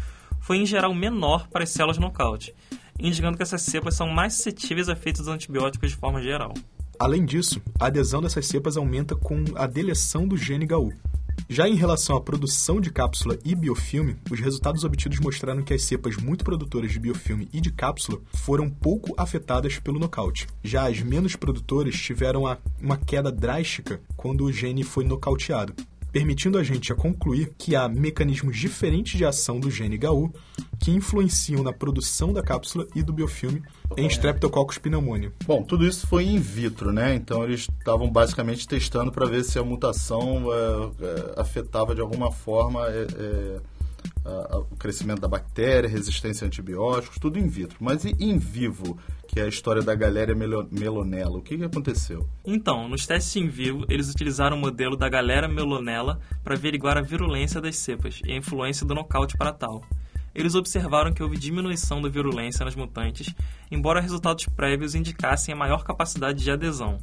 foi em geral menor para as células nocaute, indicando que essas cepas são mais suscetíveis a efeitos antibióticos de forma geral. Além disso, a adesão dessas cepas aumenta com a deleção do gene GAU. Já em relação à produção de cápsula e biofilme, os resultados obtidos mostraram que as cepas muito produtoras de biofilme e de cápsula foram pouco afetadas pelo nocaute. Já as menos produtoras tiveram uma queda drástica quando o gene foi nocauteado permitindo a gente a concluir que há mecanismos diferentes de ação do gene GAU que influenciam na produção da cápsula e do biofilme em Streptococcus pneumoniae. Bom, tudo isso foi in vitro, né? Então eles estavam basicamente testando para ver se a mutação é, é, afetava de alguma forma é, o crescimento da bactéria, resistência a antibióticos, tudo in vitro. Mas e in vivo, que é a história da galéria melonella, o que, que aconteceu? Então, nos testes in vivo, eles utilizaram o modelo da galéria melonella para averiguar a virulência das cepas e a influência do nocaute para tal. Eles observaram que houve diminuição da virulência nas mutantes, embora resultados prévios indicassem a maior capacidade de adesão.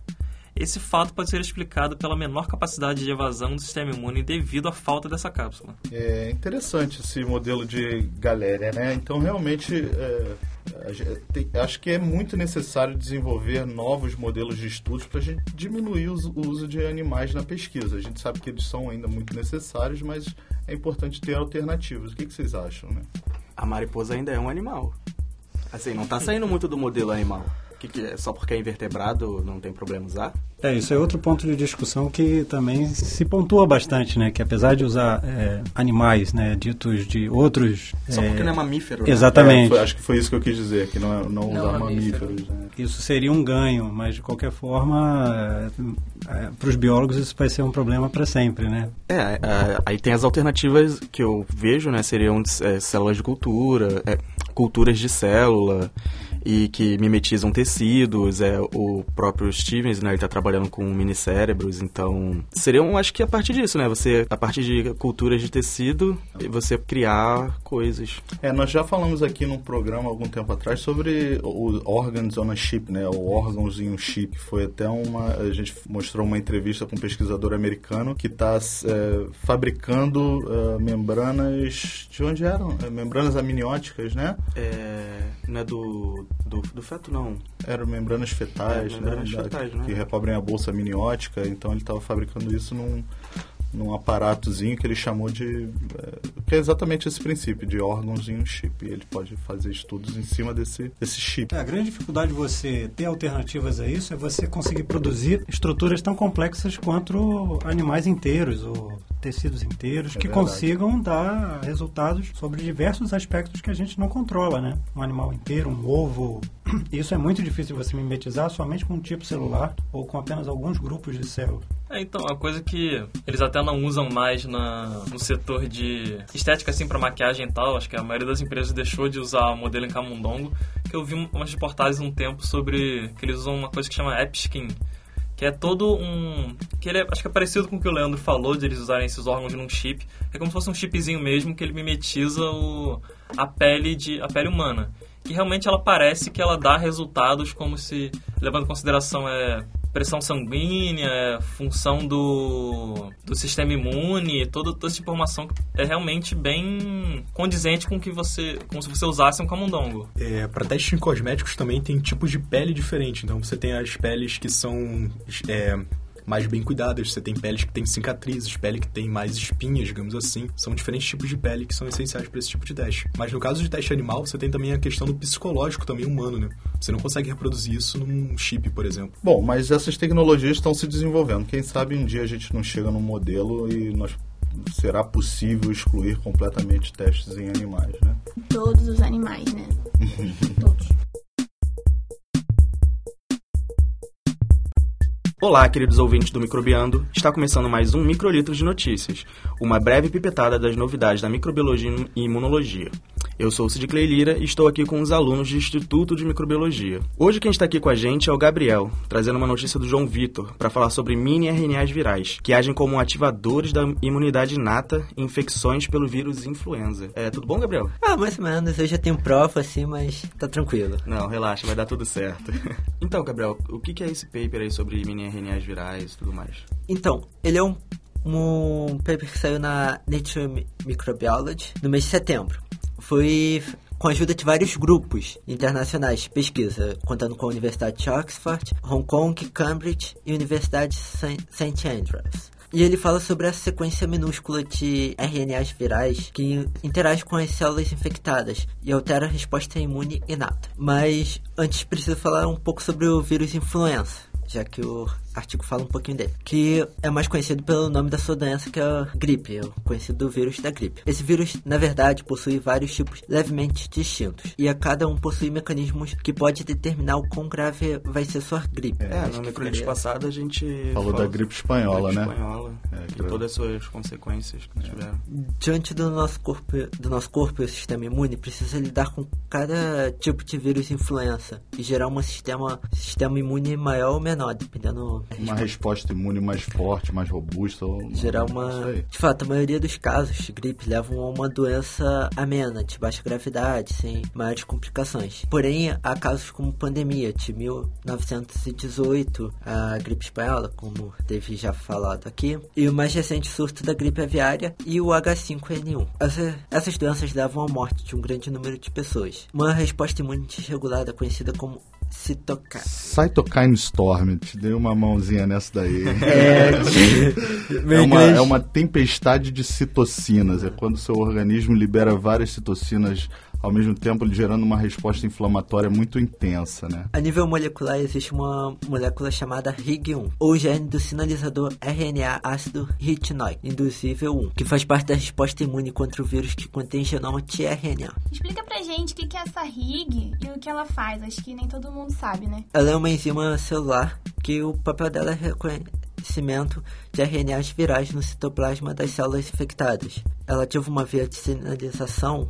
Esse fato pode ser explicado pela menor capacidade de evasão do sistema imune devido à falta dessa cápsula. É interessante esse modelo de galéria, né? Então, realmente, é, acho que é muito necessário desenvolver novos modelos de estudos para a gente diminuir o uso de animais na pesquisa. A gente sabe que eles são ainda muito necessários, mas é importante ter alternativas. O que, que vocês acham, né? A mariposa ainda é um animal. Assim, não tá saindo muito do modelo animal. Que, que é só porque é invertebrado não tem problema usar? É, isso é outro ponto de discussão que também se pontua bastante, né? Que apesar de usar é, animais, né, ditos de outros... Só porque não é mamífero, né? Exatamente. É, foi- acho que foi isso que eu quis dizer, que não, é- não, usar mamíferos. né? Isso seria um ganho, mas de qualquer forma, para os biólogos isso vai ser um problema para sempre, né? É, é, aí tem as alternativas que eu vejo, né? Seriam é, células de cultura, é, culturas de célula e que mimetizam tecidos. É, o próprio Stevens, né? Ele está trabalhando com minicérebros, então seriam, acho que a partir disso, né? Você, a partir de culturas de tecido, você criar coisas. É, nós já falamos aqui num programa algum tempo atrás sobre o Organs on a Chip, né? O órgãos em um chip. Foi até uma. A gente mostrou uma entrevista com um pesquisador americano que está fabricando eh, membranas. De onde eram? Eh, membranas amnióticas, né? É, não é do, do, do feto, não. Eram membranas fetais, É, membranas né? Da- fetais, né? Que recobrem a bolsa amniótica. Então ele estava fabricando isso num, num aparatozinho que ele chamou de. eh, que é exatamente esse princípio, de órgãos em um chip. E ele pode fazer estudos em cima desse, desse chip. É, A grande dificuldade de você ter alternativas a isso é você conseguir produzir estruturas tão complexas quanto animais inteiros ou tecidos inteiros É que verdade. consigam dar resultados sobre diversos aspectos que a gente não controla, né? Um animal inteiro, um ovo. Isso é muito difícil de você mimetizar somente com um tipo celular ou com apenas alguns grupos de células. É, então, a coisa que eles até não usam mais na, no setor de estética, assim, pra maquiagem e tal, acho que a maioria das empresas deixou de usar o modelo em camundongo, que eu vi um- umas reportagens um tempo sobre que eles usam uma coisa que chama app skin, que é todo um... que ele é, acho que é parecido com o que o Leandro falou, de eles usarem esses órgãos num chip, é como se fosse um chipzinho mesmo, que ele mimetiza o, a pele de a pele humana. Que realmente ela parece que ela dá resultados como se, levando em consideração é, pressão sanguínea, é, função do, do sistema imune, toda, toda essa informação é realmente bem condizente com que você, como se você usasse um camundongo. É, para testes em cosméticos também tem tipos de pele diferentes. Então você tem as peles que são é, mais bem cuidadas, você tem peles que têm cicatrizes, pele que tem mais espinhas, digamos assim. São diferentes tipos de pele que são essenciais para esse tipo de teste. Mas no caso de teste animal, você tem também a questão do psicológico também humano, né? Você não consegue reproduzir isso num chip, por exemplo. Bom, mas essas tecnologias estão se desenvolvendo. Quem sabe um dia a gente não chega num modelo e nós será possível excluir completamente testes em animais, né? Todos os animais, né? Todos. Olá, queridos ouvintes do Microbiando. Está começando mais um Microlitro de Notícias, uma breve pipetada das novidades da microbiologia e imunologia. Eu sou o Cid Clay Lira e estou aqui com os alunos do Instituto de Microbiologia. Hoje quem está aqui com a gente é o Gabriel, trazendo uma notícia do João Vitor para falar sobre mini RNAs virais, que agem como ativadores da imunidade inata em infecções pelo vírus influenza. É, tudo bom, Gabriel? Ah, mais ou menos. Eu já tenho prova, assim, mas tá tranquilo. Não, relaxa, vai dar tudo certo. então, Gabriel, o que é esse paper aí sobre mini RNAs virais e tudo mais? Então, ele é um, um paper que saiu na Nature Mi- Microbiology no mês de setembro. Foi com a ajuda de vários grupos internacionais de pesquisa, contando com a Universidade de Oxford, Hong Kong, Cambridge e Universidade de St. St. Andrews. E ele fala sobre a sequência minúscula de RNAs virais que interage com as células infectadas e altera a resposta imune inata. Mas antes preciso falar um pouco sobre o vírus influenza já que o artigo fala um pouquinho dele, que é mais conhecido pelo nome da sua doença, que é a gripe, é o conhecido vírus da gripe. Esse vírus, na verdade, possui vários tipos levemente distintos, e a cada um possui mecanismos que pode determinar o quão grave vai ser sua gripe. É, Acho no que microlito ficaria- passado a gente Falou da gripe espanhola, gripe né? espanhola É, e todas as suas consequências que tiveram. Diante do nosso corpo, do nosso corpo e o sistema imune precisa lidar com cada tipo de vírus influenza e gerar um sistema, sistema imune maior ou menor, dependendo Uma resposta imune mais forte, mais robusta. gerar uma. De fato, a maioria dos casos de gripe levam a uma doença amena, de baixa gravidade, sem maiores complicações. Porém, há casos como pandemia de 1918, a gripe espanhola, como teve já falado aqui, e o mais recente surto da gripe aviária e o H5N1. Essa- essas doenças levam à morte de um grande número de pessoas. Uma resposta imune desregulada, conhecida como citocina. Cytokine Storm, te dei uma mãozinha nessa daí. É, É uma, é uma tempestade de citocinas. É quando o seu organismo libera várias citocinas ao mesmo tempo gerando uma resposta inflamatória muito intensa, né? A nível molecular, existe uma molécula chamada RIG1, ou gene do sinalizador RNA ácido retinoico induzível 1, que faz parte da resposta imune contra o vírus que contém genoma tRNA. Explica pra gente o que é essa RIG e o que ela faz. Acho que nem todo mundo sabe, né? Ela é uma enzima celular que o papel dela é reconhecimento de RNAs virais no citoplasma das células infectadas. Ela ativa uma via de sinalização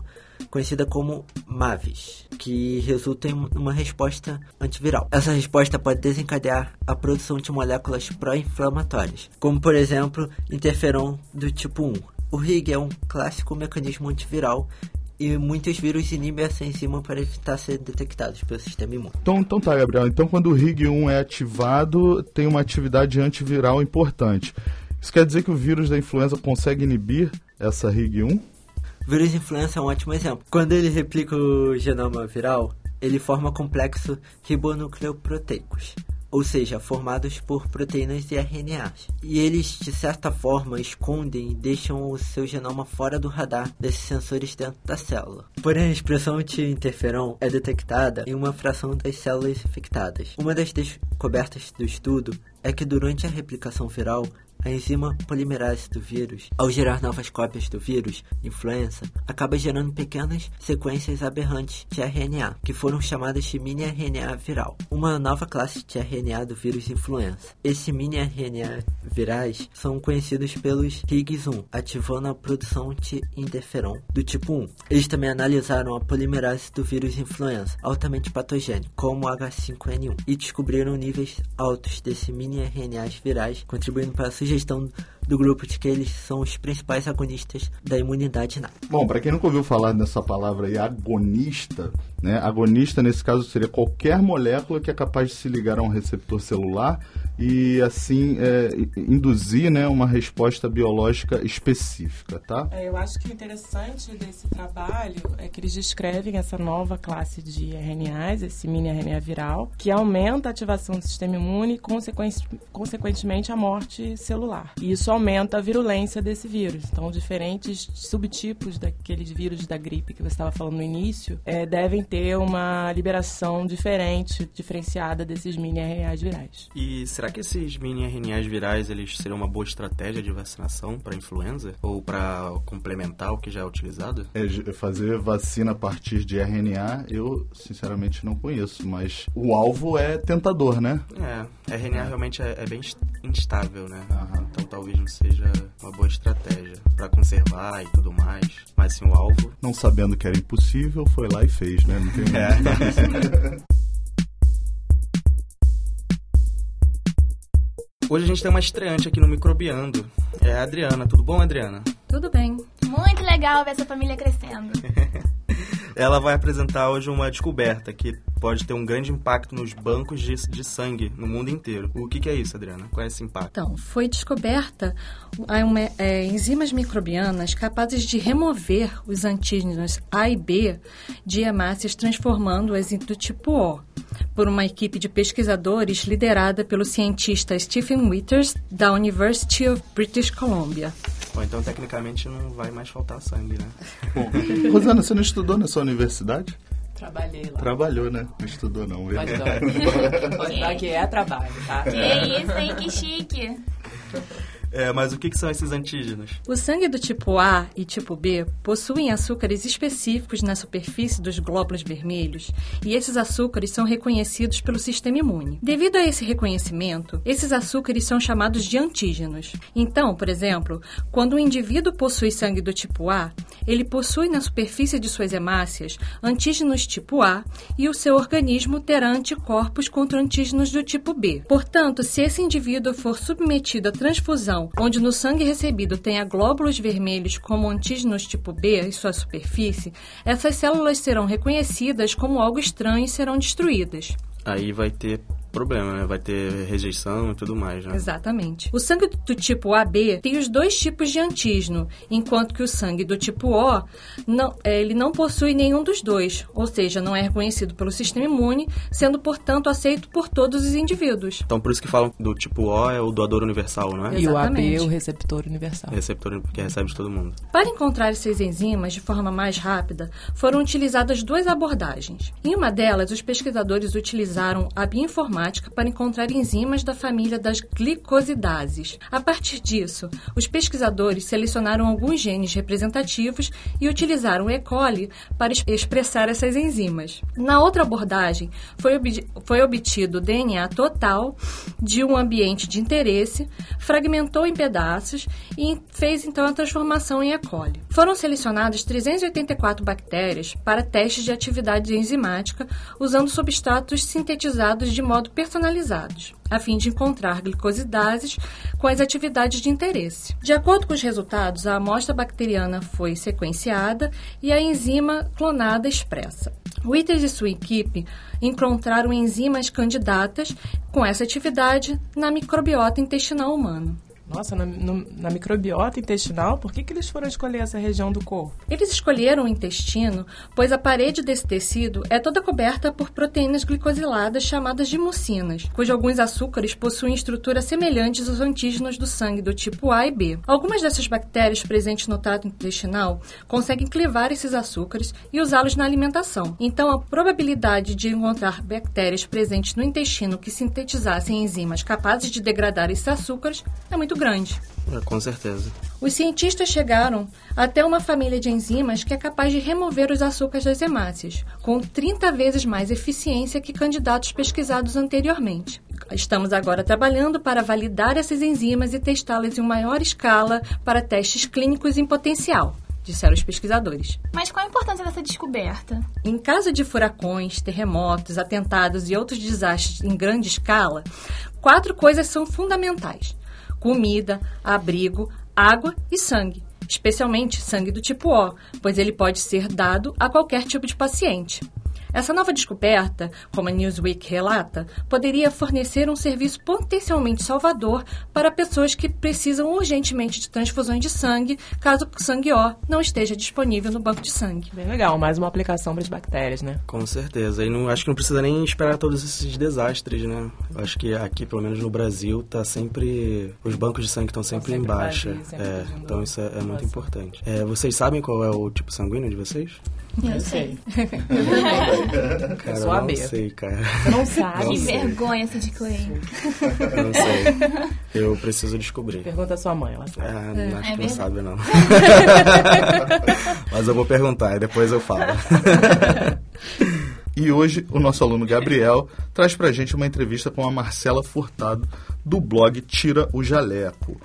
conhecida como MAVES, que resulta em uma resposta antiviral. Essa resposta pode desencadear a produção de moléculas pró-inflamatórias, como por exemplo interferon do tipo 1. O RIG é um clássico mecanismo antiviral e muitos vírus inibem essa enzima para evitar ser detectados pelo sistema imune. Então, então tá, Gabriel. Então, quando o RIG1 é ativado, tem uma atividade antiviral importante. Isso quer dizer que o vírus da influenza consegue inibir essa RIG1? Vírus influenza é um ótimo exemplo. Quando ele replica o genoma viral, ele forma complexo ribonucleoproteicos, ou seja, formados por proteínas e RNAs. E eles, de certa forma, escondem e deixam o seu genoma fora do radar desses sensores dentro da célula. Porém, a expressão de interferon é detectada em uma fração das células infectadas. Uma das descobertas do estudo é que durante a replicação viral, a enzima polimerase do vírus, ao gerar novas cópias do vírus, influenza, acaba gerando pequenas sequências aberrantes de RNA, que foram chamadas de mini-RNA viral, uma nova classe de RNA do vírus influenza. Esses mini-RNA virais são conhecidos pelos RIGs1, ativando a produção de interferon do tipo 1. Eles também analisaram a polimerase do vírus influenza, altamente patogênico, como o H5N1, e descobriram níveis altos desse mini-RNAs virais, contribuindo para a sugestão do grupo de que eles são os principais agonistas da imunidade inata. Bom, para quem nunca ouviu falar nessa palavra aí, agonista, né? Agonista nesse caso seria qualquer molécula que é capaz de se ligar a um receptor celular e assim é, induzir né, uma resposta biológica específica, tá? É, eu acho que o interessante desse trabalho é que eles descrevem essa nova classe de RNAs, esse mini RNA viral, que aumenta a ativação do sistema imune e, consequentemente, consequentemente, a morte celular. E isso aumenta a virulência desse vírus. Então, diferentes subtipos daqueles vírus da gripe que você estava falando no início é, devem ter uma liberação diferente, diferenciada desses mini RNAs virais. E será que esses mini RNAs virais eles seriam uma boa estratégia de vacinação para influenza ou para complementar o que já é utilizado? É, fazer vacina a partir de RNA, eu sinceramente não conheço, mas o alvo é tentador, né? É, RNA realmente é, é bem instável, né? Aham. Então talvez seja uma boa estratégia para conservar e tudo mais. Mas sim o alvo. Não sabendo que era impossível, foi lá e fez, né? Não tem É. Hoje a gente tem uma estreante aqui no Microbiando. É a Adriana. Tudo bom, Adriana? Tudo bem. Muito legal ver essa família crescendo. Ela vai apresentar hoje uma descoberta que pode ter um grande impacto nos bancos de, de sangue no mundo inteiro. O que, que, é isso, Adriana? Qual é esse impacto? Então, foi descoberta uma, é, enzimas microbianas capazes de remover os antígenos A e B de hemácias, transformando-as do tipo O, por uma equipe de pesquisadores liderada pelo cientista Stephen Withers, da University of British Columbia. Bom, então tecnicamente não vai mais faltar sangue, né? Bom, Rosana, você não estudou nessa universidade? Trabalhei lá. Trabalhou, né? Não estudou não, viu? Pode dar. Pode dar que é trabalho, tá? Que isso, hein? Que chique. É, mas o que, que, são esses antígenos? O sangue do tipo A e tipo B possuem açúcares específicos na superfície dos glóbulos vermelhos e esses açúcares são reconhecidos pelo sistema imune. Devido a esse reconhecimento, esses açúcares são chamados de antígenos. Então, por exemplo, quando um indivíduo possui sangue do tipo A, ele possui na superfície de suas hemácias antígenos tipo A e o seu organismo terá anticorpos contra antígenos do tipo B. Portanto, se esse indivíduo for submetido à transfusão onde no sangue recebido tenha glóbulos vermelhos como antígenos tipo B em sua superfície, essas células serão reconhecidas como algo estranho e serão destruídas. Aí vai ter problema, né? Vai ter rejeição e tudo mais, né? Exatamente. O sangue do tipo AB tem os dois tipos de antígeno, enquanto que o sangue do tipo O não, é, ele não possui nenhum dos dois, ou seja, não é reconhecido pelo sistema imune, sendo portanto aceito por todos os indivíduos. Então por isso que falam do tipo O é o doador universal, não é? E o AB Exatamente. o receptor universal. Receptor que recebe de todo mundo. Para encontrar essas enzimas de forma mais rápida, foram utilizadas duas abordagens. Em uma delas, os pesquisadores utilizaram a bioinformática para encontrar enzimas da família das glicosidases. A partir disso, os pesquisadores selecionaram alguns genes representativos e utilizaram E. coli para es- expressar essas enzimas. Na outra abordagem, foi, obti- foi obtido o DNA total de um ambiente de interesse, fragmentou em pedaços e fez então a transformação em E. coli. Foram selecionadas 384 bactérias para testes de atividade enzimática usando substratos sintetizados de modo personalizados, a fim de encontrar glicosidases com as atividades de interesse. De acordo com os resultados, a amostra bacteriana foi sequenciada e a enzima clonada expressa. Withers e sua equipe encontraram enzimas candidatas com essa atividade na microbiota intestinal humana. Nossa, na, no- na microbiota intestinal, por que, que eles foram escolher essa região do corpo? Eles escolheram o intestino, pois a parede desse tecido é toda coberta por proteínas glicosiladas chamadas de mucinas, cujos alguns açúcares possuem estruturas semelhantes aos antígenos do sangue do tipo A e B. Algumas dessas bactérias presentes no trato intestinal conseguem clivar esses açúcares e usá-los na alimentação. Então, a probabilidade de encontrar bactérias presentes no intestino que sintetizassem enzimas capazes de degradar esses açúcares é muito grande. É, com certeza. Os cientistas chegaram até uma família de enzimas que é capaz de remover os açúcares das hemácias, com 30 vezes mais eficiência que candidatos pesquisados anteriormente. Estamos agora trabalhando para validar essas enzimas e testá-las em maior escala para testes clínicos em potencial, disseram os pesquisadores. Mas qual a importância dessa descoberta? Em caso de furacões, terremotos, atentados e outros desastres em grande escala, quatro coisas são fundamentais: comida, abrigo, água e sangue. Especialmente sangue do tipo O, pois ele pode ser dado a qualquer tipo de paciente. Essa nova descoberta, como a Newsweek relata, poderia fornecer um serviço potencialmente salvador para pessoas que precisam urgentemente de transfusões de sangue, caso o sangue O não esteja disponível no banco de sangue. Bem legal, mais uma aplicação para as bactérias, né? Com certeza. E não, acho que não precisa nem esperar todos esses desastres, né? Eu acho que aqui, pelo menos no Brasil, tá sempre. Os bancos de sangue estão sempre, sempre em baixa. É, então isso é, é muito importante. É, vocês sabem qual é o tipo sanguíneo de vocês? Eu sei. Cara, sou eu a não B. sei, cara. Você não sabe? Não Que sei. vergonha essa de Clay. Eu não sei. Eu preciso descobrir. Pergunta à sua mãe, ela sabe. Ah, É acho que não sabe, não. Mas eu vou perguntar e depois eu falo. E hoje o nosso aluno Gabriel traz pra gente uma entrevista com a Marcela Furtado do blog Tira o Jaleco.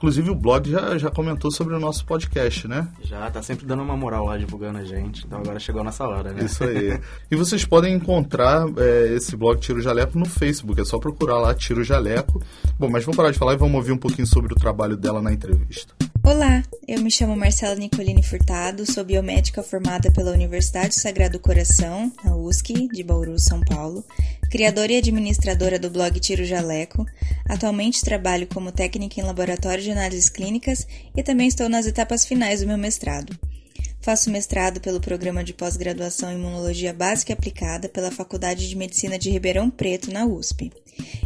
Inclusive o blog já, já comentou sobre o nosso podcast, né? Já tá sempre dando uma moral lá, divulgando a gente. Então agora chegou a nossa hora, né? Isso aí. E vocês podem encontrar é, esse blog Tiro Jaleco no Facebook. É só procurar lá Tiro Jaleco. Bom, mas vamos parar de falar e vamos ouvir um pouquinho sobre o trabalho dela na entrevista. Olá, eu me chamo Marcela Nicolini Furtado, sou biomédica formada pela Universidade Sagrado Coração, na USC, de Bauru, São Paulo, criadora e administradora do blog Tiro Jaleco. Atualmente trabalho como técnica em laboratório de análises clínicas e também estou nas etapas finais do meu mestrado. Faço mestrado pelo programa de pós-graduação em Imunologia Básica e Aplicada pela Faculdade de Medicina de Ribeirão Preto, na USP.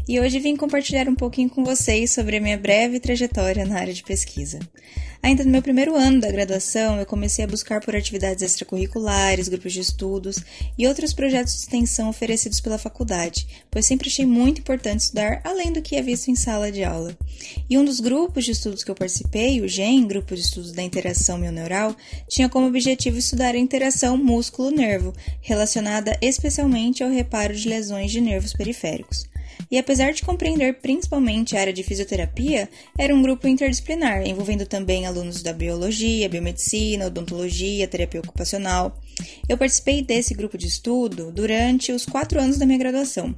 E hoje vim compartilhar um pouquinho com vocês sobre a minha breve trajetória na área de pesquisa. Ainda no meu primeiro ano da graduação, eu comecei a buscar por atividades extracurriculares, grupos de estudos e outros projetos de extensão oferecidos pela faculdade, pois sempre achei muito importante estudar além do que é visto em sala de aula. E um dos grupos de estudos que eu participei, o GEM, Grupo de Estudos da Interação Mioneural, tinha como objetivo estudar a interação músculo-nervo, relacionada especialmente ao reparo de lesões de nervos periféricos. E apesar de compreender principalmente a área de fisioterapia, era um grupo interdisciplinar, envolvendo também alunos da biologia, biomedicina, odontologia, terapia ocupacional. Eu participei desse grupo de estudo durante os quatro anos da minha graduação,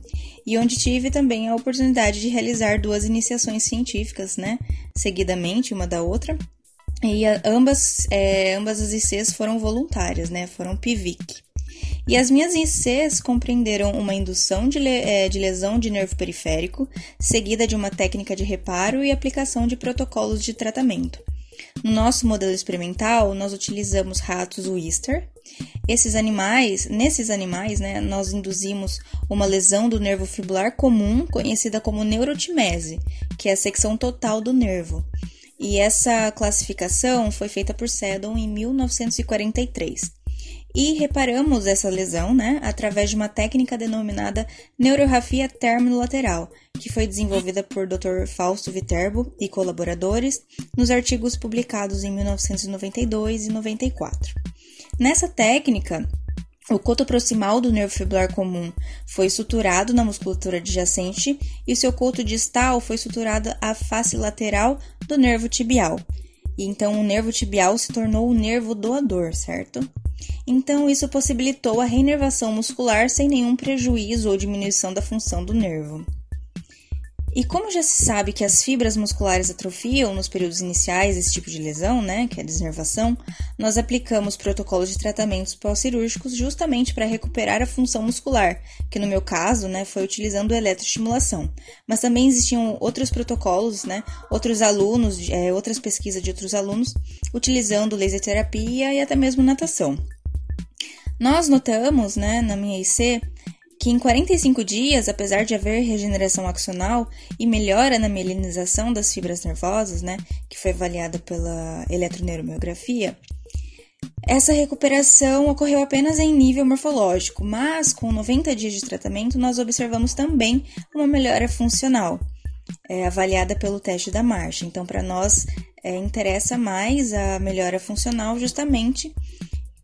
e onde tive também a oportunidade de realizar duas iniciações científicas, né, seguidamente uma da outra. E ambas, é, ambas as ICs foram voluntárias, né, foram PIVIC. E as minhas ICs compreenderam uma indução de, le é, de lesão de nervo periférico, seguida de uma técnica de reparo e aplicação de protocolos de tratamento. No nosso modelo experimental, nós utilizamos ratos Wister. Esses animais, nesses animais, né, nós induzimos uma lesão do nervo fibular comum, conhecida como neurotimese, que é a secção total do nervo. E essa classificação foi feita por Seddon em 1943. E reparamos essa lesão né, através de uma técnica denominada neurografia terminolateral, que foi desenvolvida por Dr. Fausto Viterbo e colaboradores nos artigos publicados em 1992 e 94. Nessa técnica, o coto proximal do nervo fibular comum foi suturado na musculatura adjacente e seu coto distal foi suturado à face lateral do nervo tibial. E então o nervo tibial se tornou o nervo doador, certo? Então isso possibilitou a reinervação muscular sem nenhum prejuízo ou diminuição da função do nervo. E como já se sabe que as fibras musculares atrofiam nos períodos iniciais desse tipo de lesão, né, que é a desnervação, nós aplicamos protocolos de tratamentos pós-cirúrgicos justamente para recuperar a função muscular, que no meu caso, né, foi utilizando eletroestimulação. Mas também existiam outros protocolos, né, outros alunos, é, outras pesquisas de outros alunos, utilizando laser terapia e até mesmo natação. Nós notamos, né, na minha IC, que em 45 dias, apesar de haver regeneração axonal e melhora na mielinização das fibras nervosas, né, que foi avaliada pela eletroneuromiografia, essa recuperação ocorreu apenas em nível morfológico, mas com 90 dias de tratamento nós observamos também uma melhora funcional, é, avaliada pelo teste da marcha. Então, para nós, é, interessa mais a melhora funcional justamente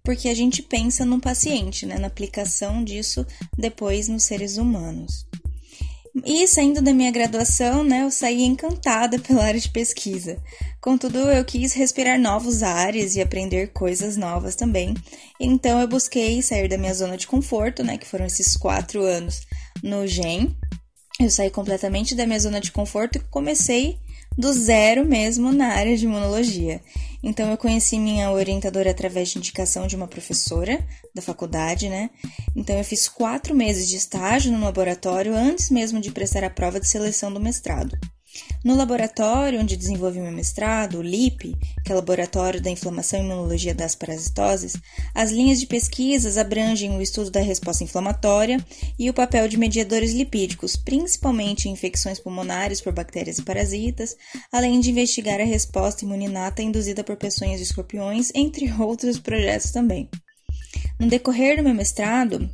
porque a gente pensa no paciente, né, na aplicação disso depois nos seres humanos. E saindo da minha graduação, né, eu saí encantada pela área de pesquisa. Contudo, eu quis respirar novos ares e aprender coisas novas também. Então, eu busquei sair da minha zona de conforto, né, que foram esses quatro anos no GEM. Eu saí completamente da minha zona de conforto e comecei do zero mesmo na área de imunologia. Então eu conheci minha orientadora através de indicação de uma professora da faculdade, né? Então eu fiz quatro meses de estágio no laboratório antes mesmo de prestar a prova de seleção do mestrado. No laboratório onde desenvolvi meu mestrado, o LIP, que é o Laboratório da Inflamação e Imunologia das Parasitoses, as linhas de pesquisas abrangem o estudo da resposta inflamatória e o papel de mediadores lipídicos, principalmente em infecções pulmonares por bactérias e parasitas, além de investigar a resposta imuninata induzida por peçonhas de escorpiões, entre outros projetos também. No decorrer do meu mestrado,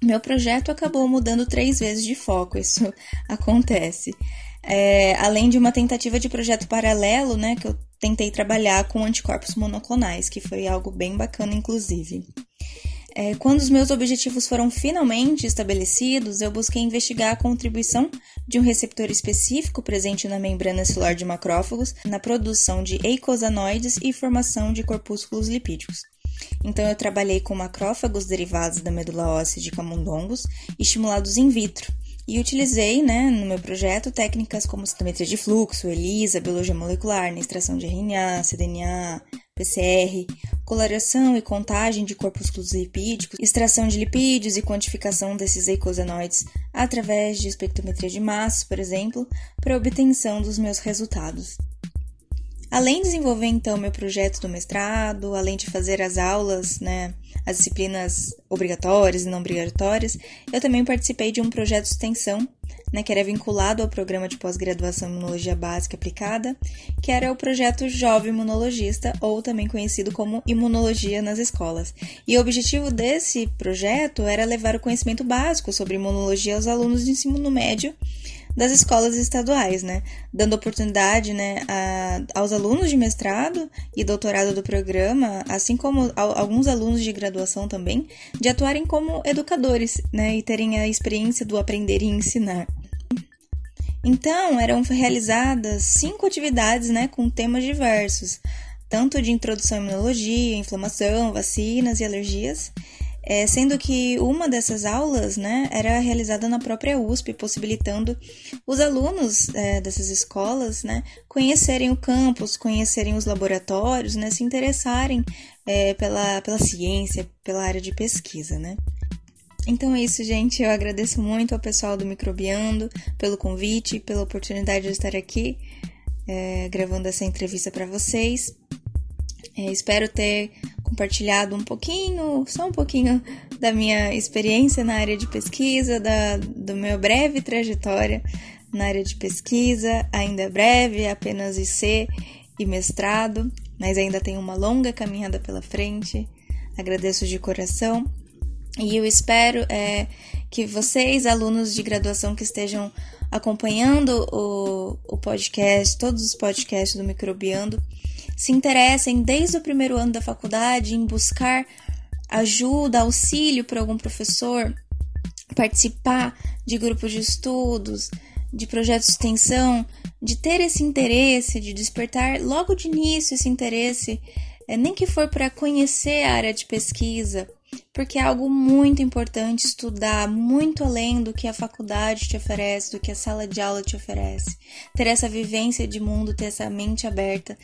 meu projeto acabou mudando três vezes de foco, isso acontece é, além de uma tentativa de projeto paralelo, né, que eu tentei trabalhar com anticorpos monoclonais, que foi algo bem bacana, inclusive. É, quando os meus objetivos foram finalmente estabelecidos, eu busquei investigar a contribuição de um receptor específico presente na membrana celular de macrófagos na produção de eicosanoides e formação de corpúsculos lipídicos. Então, eu trabalhei com macrófagos derivados da medula óssea de camundongos estimulados in vitro, e utilizei, né, no meu projeto, técnicas como citometria de fluxo, ELISA, biologia molecular, na extração de RNA, cDNA, PCR, coloração e contagem de corpúsculos lipídicos, extração de lipídios e quantificação desses eicosanoides através de espectrometria de massas, por exemplo, para obtenção dos meus resultados. Além de desenvolver então meu projeto do mestrado, além de fazer as aulas, né, as disciplinas obrigatórias e não obrigatórias, eu também participei de um projeto de extensão, né, que era vinculado ao programa de pós-graduação em Imunologia Básica Aplicada, que era o projeto Jovem Imunologista, ou também conhecido como Imunologia nas Escolas. E o objetivo desse projeto era levar o conhecimento básico sobre imunologia aos alunos de ensino médio das escolas estaduais, né? Dando oportunidade né, a, aos alunos de mestrado e doutorado do programa, assim como a, alguns alunos de graduação também, de atuarem como educadores, né? E terem a experiência do aprender e ensinar. Então, eram realizadas cinco atividades né, com temas diversos, tanto de introdução à imunologia, inflamação, vacinas e alergias, é, sendo que uma dessas aulas né, era realizada na própria USP, possibilitando os alunos é, dessas escolas né, conhecerem o campus, conhecerem os laboratórios, né, se interessarem é, pela, pela ciência, pela área de pesquisa. Né. Então é isso, gente. Eu agradeço muito ao pessoal do Microbiando pelo convite, pela oportunidade de estar aqui é, gravando essa entrevista para vocês. É, espero ter compartilhado um pouquinho, só um pouquinho da minha experiência na área de pesquisa, da, do meu breve trajetória na área de pesquisa, ainda breve, apenas IC e mestrado, mas ainda tenho uma longa caminhada pela frente. Agradeço de coração e eu espero é, que vocês, alunos de graduação que estejam acompanhando o, o podcast, todos os podcasts do Microbiando, se interessem desde o primeiro ano da faculdade em buscar ajuda, auxílio por algum professor, participar de grupos de estudos, de projetos de extensão, de ter esse interesse, de despertar logo de início esse interesse, é, nem que for para conhecer a área de pesquisa, porque é algo muito importante estudar muito além do que a faculdade te oferece, do que a sala de aula te oferece. Ter essa vivência de mundo, ter essa mente aberta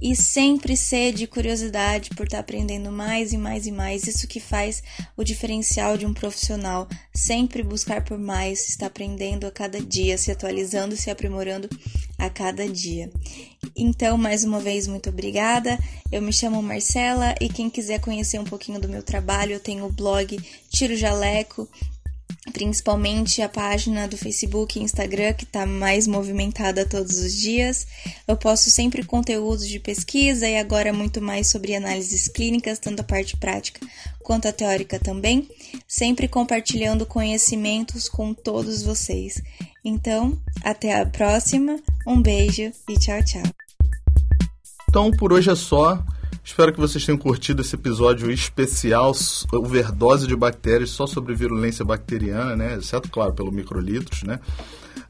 e sempre ser de curiosidade por estar aprendendo mais e mais e mais. Isso que faz o diferencial de um profissional. Sempre buscar por mais, estar aprendendo a cada dia, se atualizando, se aprimorando a cada dia. Então, mais uma vez, muito obrigada. Eu me chamo Marcela e quem quiser conhecer um pouquinho do meu trabalho, eu tenho o blog Tiro Jaleco, principalmente a página do Facebook e Instagram que está mais movimentada todos os dias. Eu posto sempre conteúdos de pesquisa e agora muito mais sobre análises clínicas, tanto a parte prática quanto a teórica também, sempre compartilhando conhecimentos com todos vocês. Então, até a próxima, um beijo e tchau, tchau. Então, por hoje é só. Espero que vocês tenham curtido esse episódio especial, overdose de bactérias, só sobre virulência bacteriana, né? Exceto, claro, pelo microlitros, né?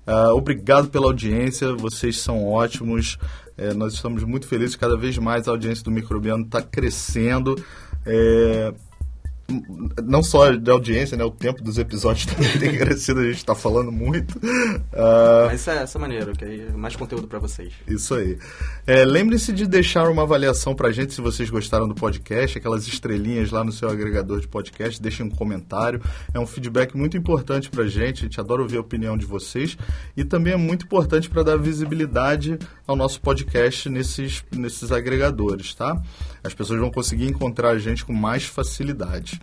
Uh, obrigado pela audiência, vocês são ótimos. É, nós estamos muito felizes, cada vez mais a audiência do Microbiano está crescendo. É, não só de audiência, né? O tempo dos episódios também tem crescido, a gente está falando muito. Uh, Mas é essa maneira, que aí é mais conteúdo para vocês. Isso aí. É, Lembre-se de deixar uma avaliação para a gente se vocês gostaram do podcast, aquelas estrelinhas lá no seu agregador de podcast, deixem um comentário. É um feedback muito importante para a gente, a gente adora ouvir a opinião de vocês e também é muito importante para dar visibilidade ao nosso podcast nesses, nesses agregadores, tá? As pessoas vão conseguir encontrar a gente com mais facilidade.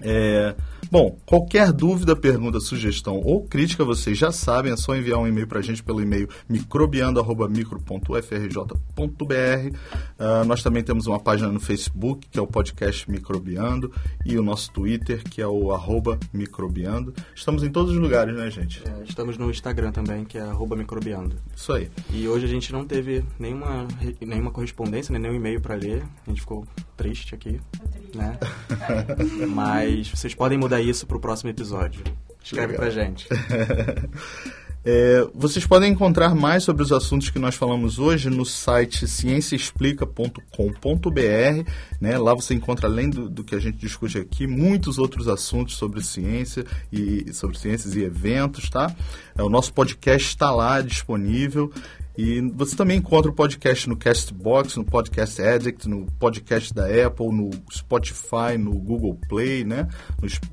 É, bom, qualquer dúvida, pergunta, sugestão ou crítica, vocês já sabem, é só enviar um e-mail para a gente pelo e-mail microbiando.micro.ufrj.br. Uh, nós também temos uma página no Facebook, que é o podcast Microbiando, e o nosso Twitter, que é o arroba microbiando. Estamos em todos os lugares, né, gente? É, estamos no Instagram também, que é arroba microbiando. Isso aí. E hoje a gente não teve nenhuma, nenhuma correspondência, né, nenhum e-mail para ler. A gente ficou triste aqui, né? Mas vocês podem mudar isso para o próximo episódio. Escreve Legal. pra gente. É, vocês podem encontrar mais sobre os assuntos que nós falamos hoje no site cienciaexplica.com.br. Né? Lá você encontra, além do, do, que a gente discute aqui, muitos outros assuntos sobre ciência e sobre ciências e eventos. Tá? É, o nosso podcast está lá disponível. E você também encontra o podcast no Castbox, no Podcast Addict, no podcast da Apple, no Spotify, no Google Play, né?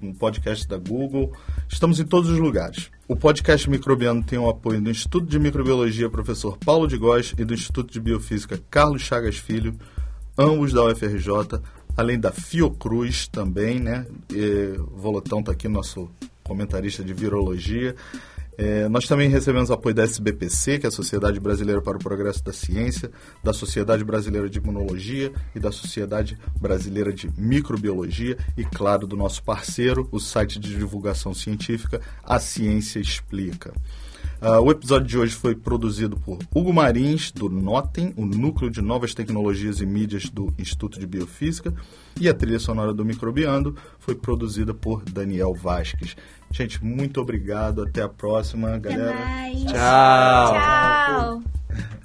no podcast da Google. Estamos em todos os lugares. O podcast Microbiano tem o apoio do Instituto de Microbiologia Professor Paulo de Góes e do Instituto de Biofísica Carlos Chagas Filho, ambos da UFRJ, além da Fiocruz também, né? E, Volotão está aqui, nosso comentarista de virologia. É, nós também recebemos apoio da SBPC, que é a Sociedade Brasileira para o Progresso da Ciência, da Sociedade Brasileira de Imunologia e da Sociedade Brasileira de Microbiologia e, claro, do nosso parceiro, o site de divulgação científica A Ciência Explica. Uh, o episódio de hoje foi produzido por Hugo Marins, do NOTEM, o Núcleo de Novas Tecnologias e Mídias do Instituto de Biofísica, e a trilha sonora do Microbiando foi produzida por Daniel Vasques. Gente, muito obrigado. Até a próxima, galera. mais. Tchau. Tchau.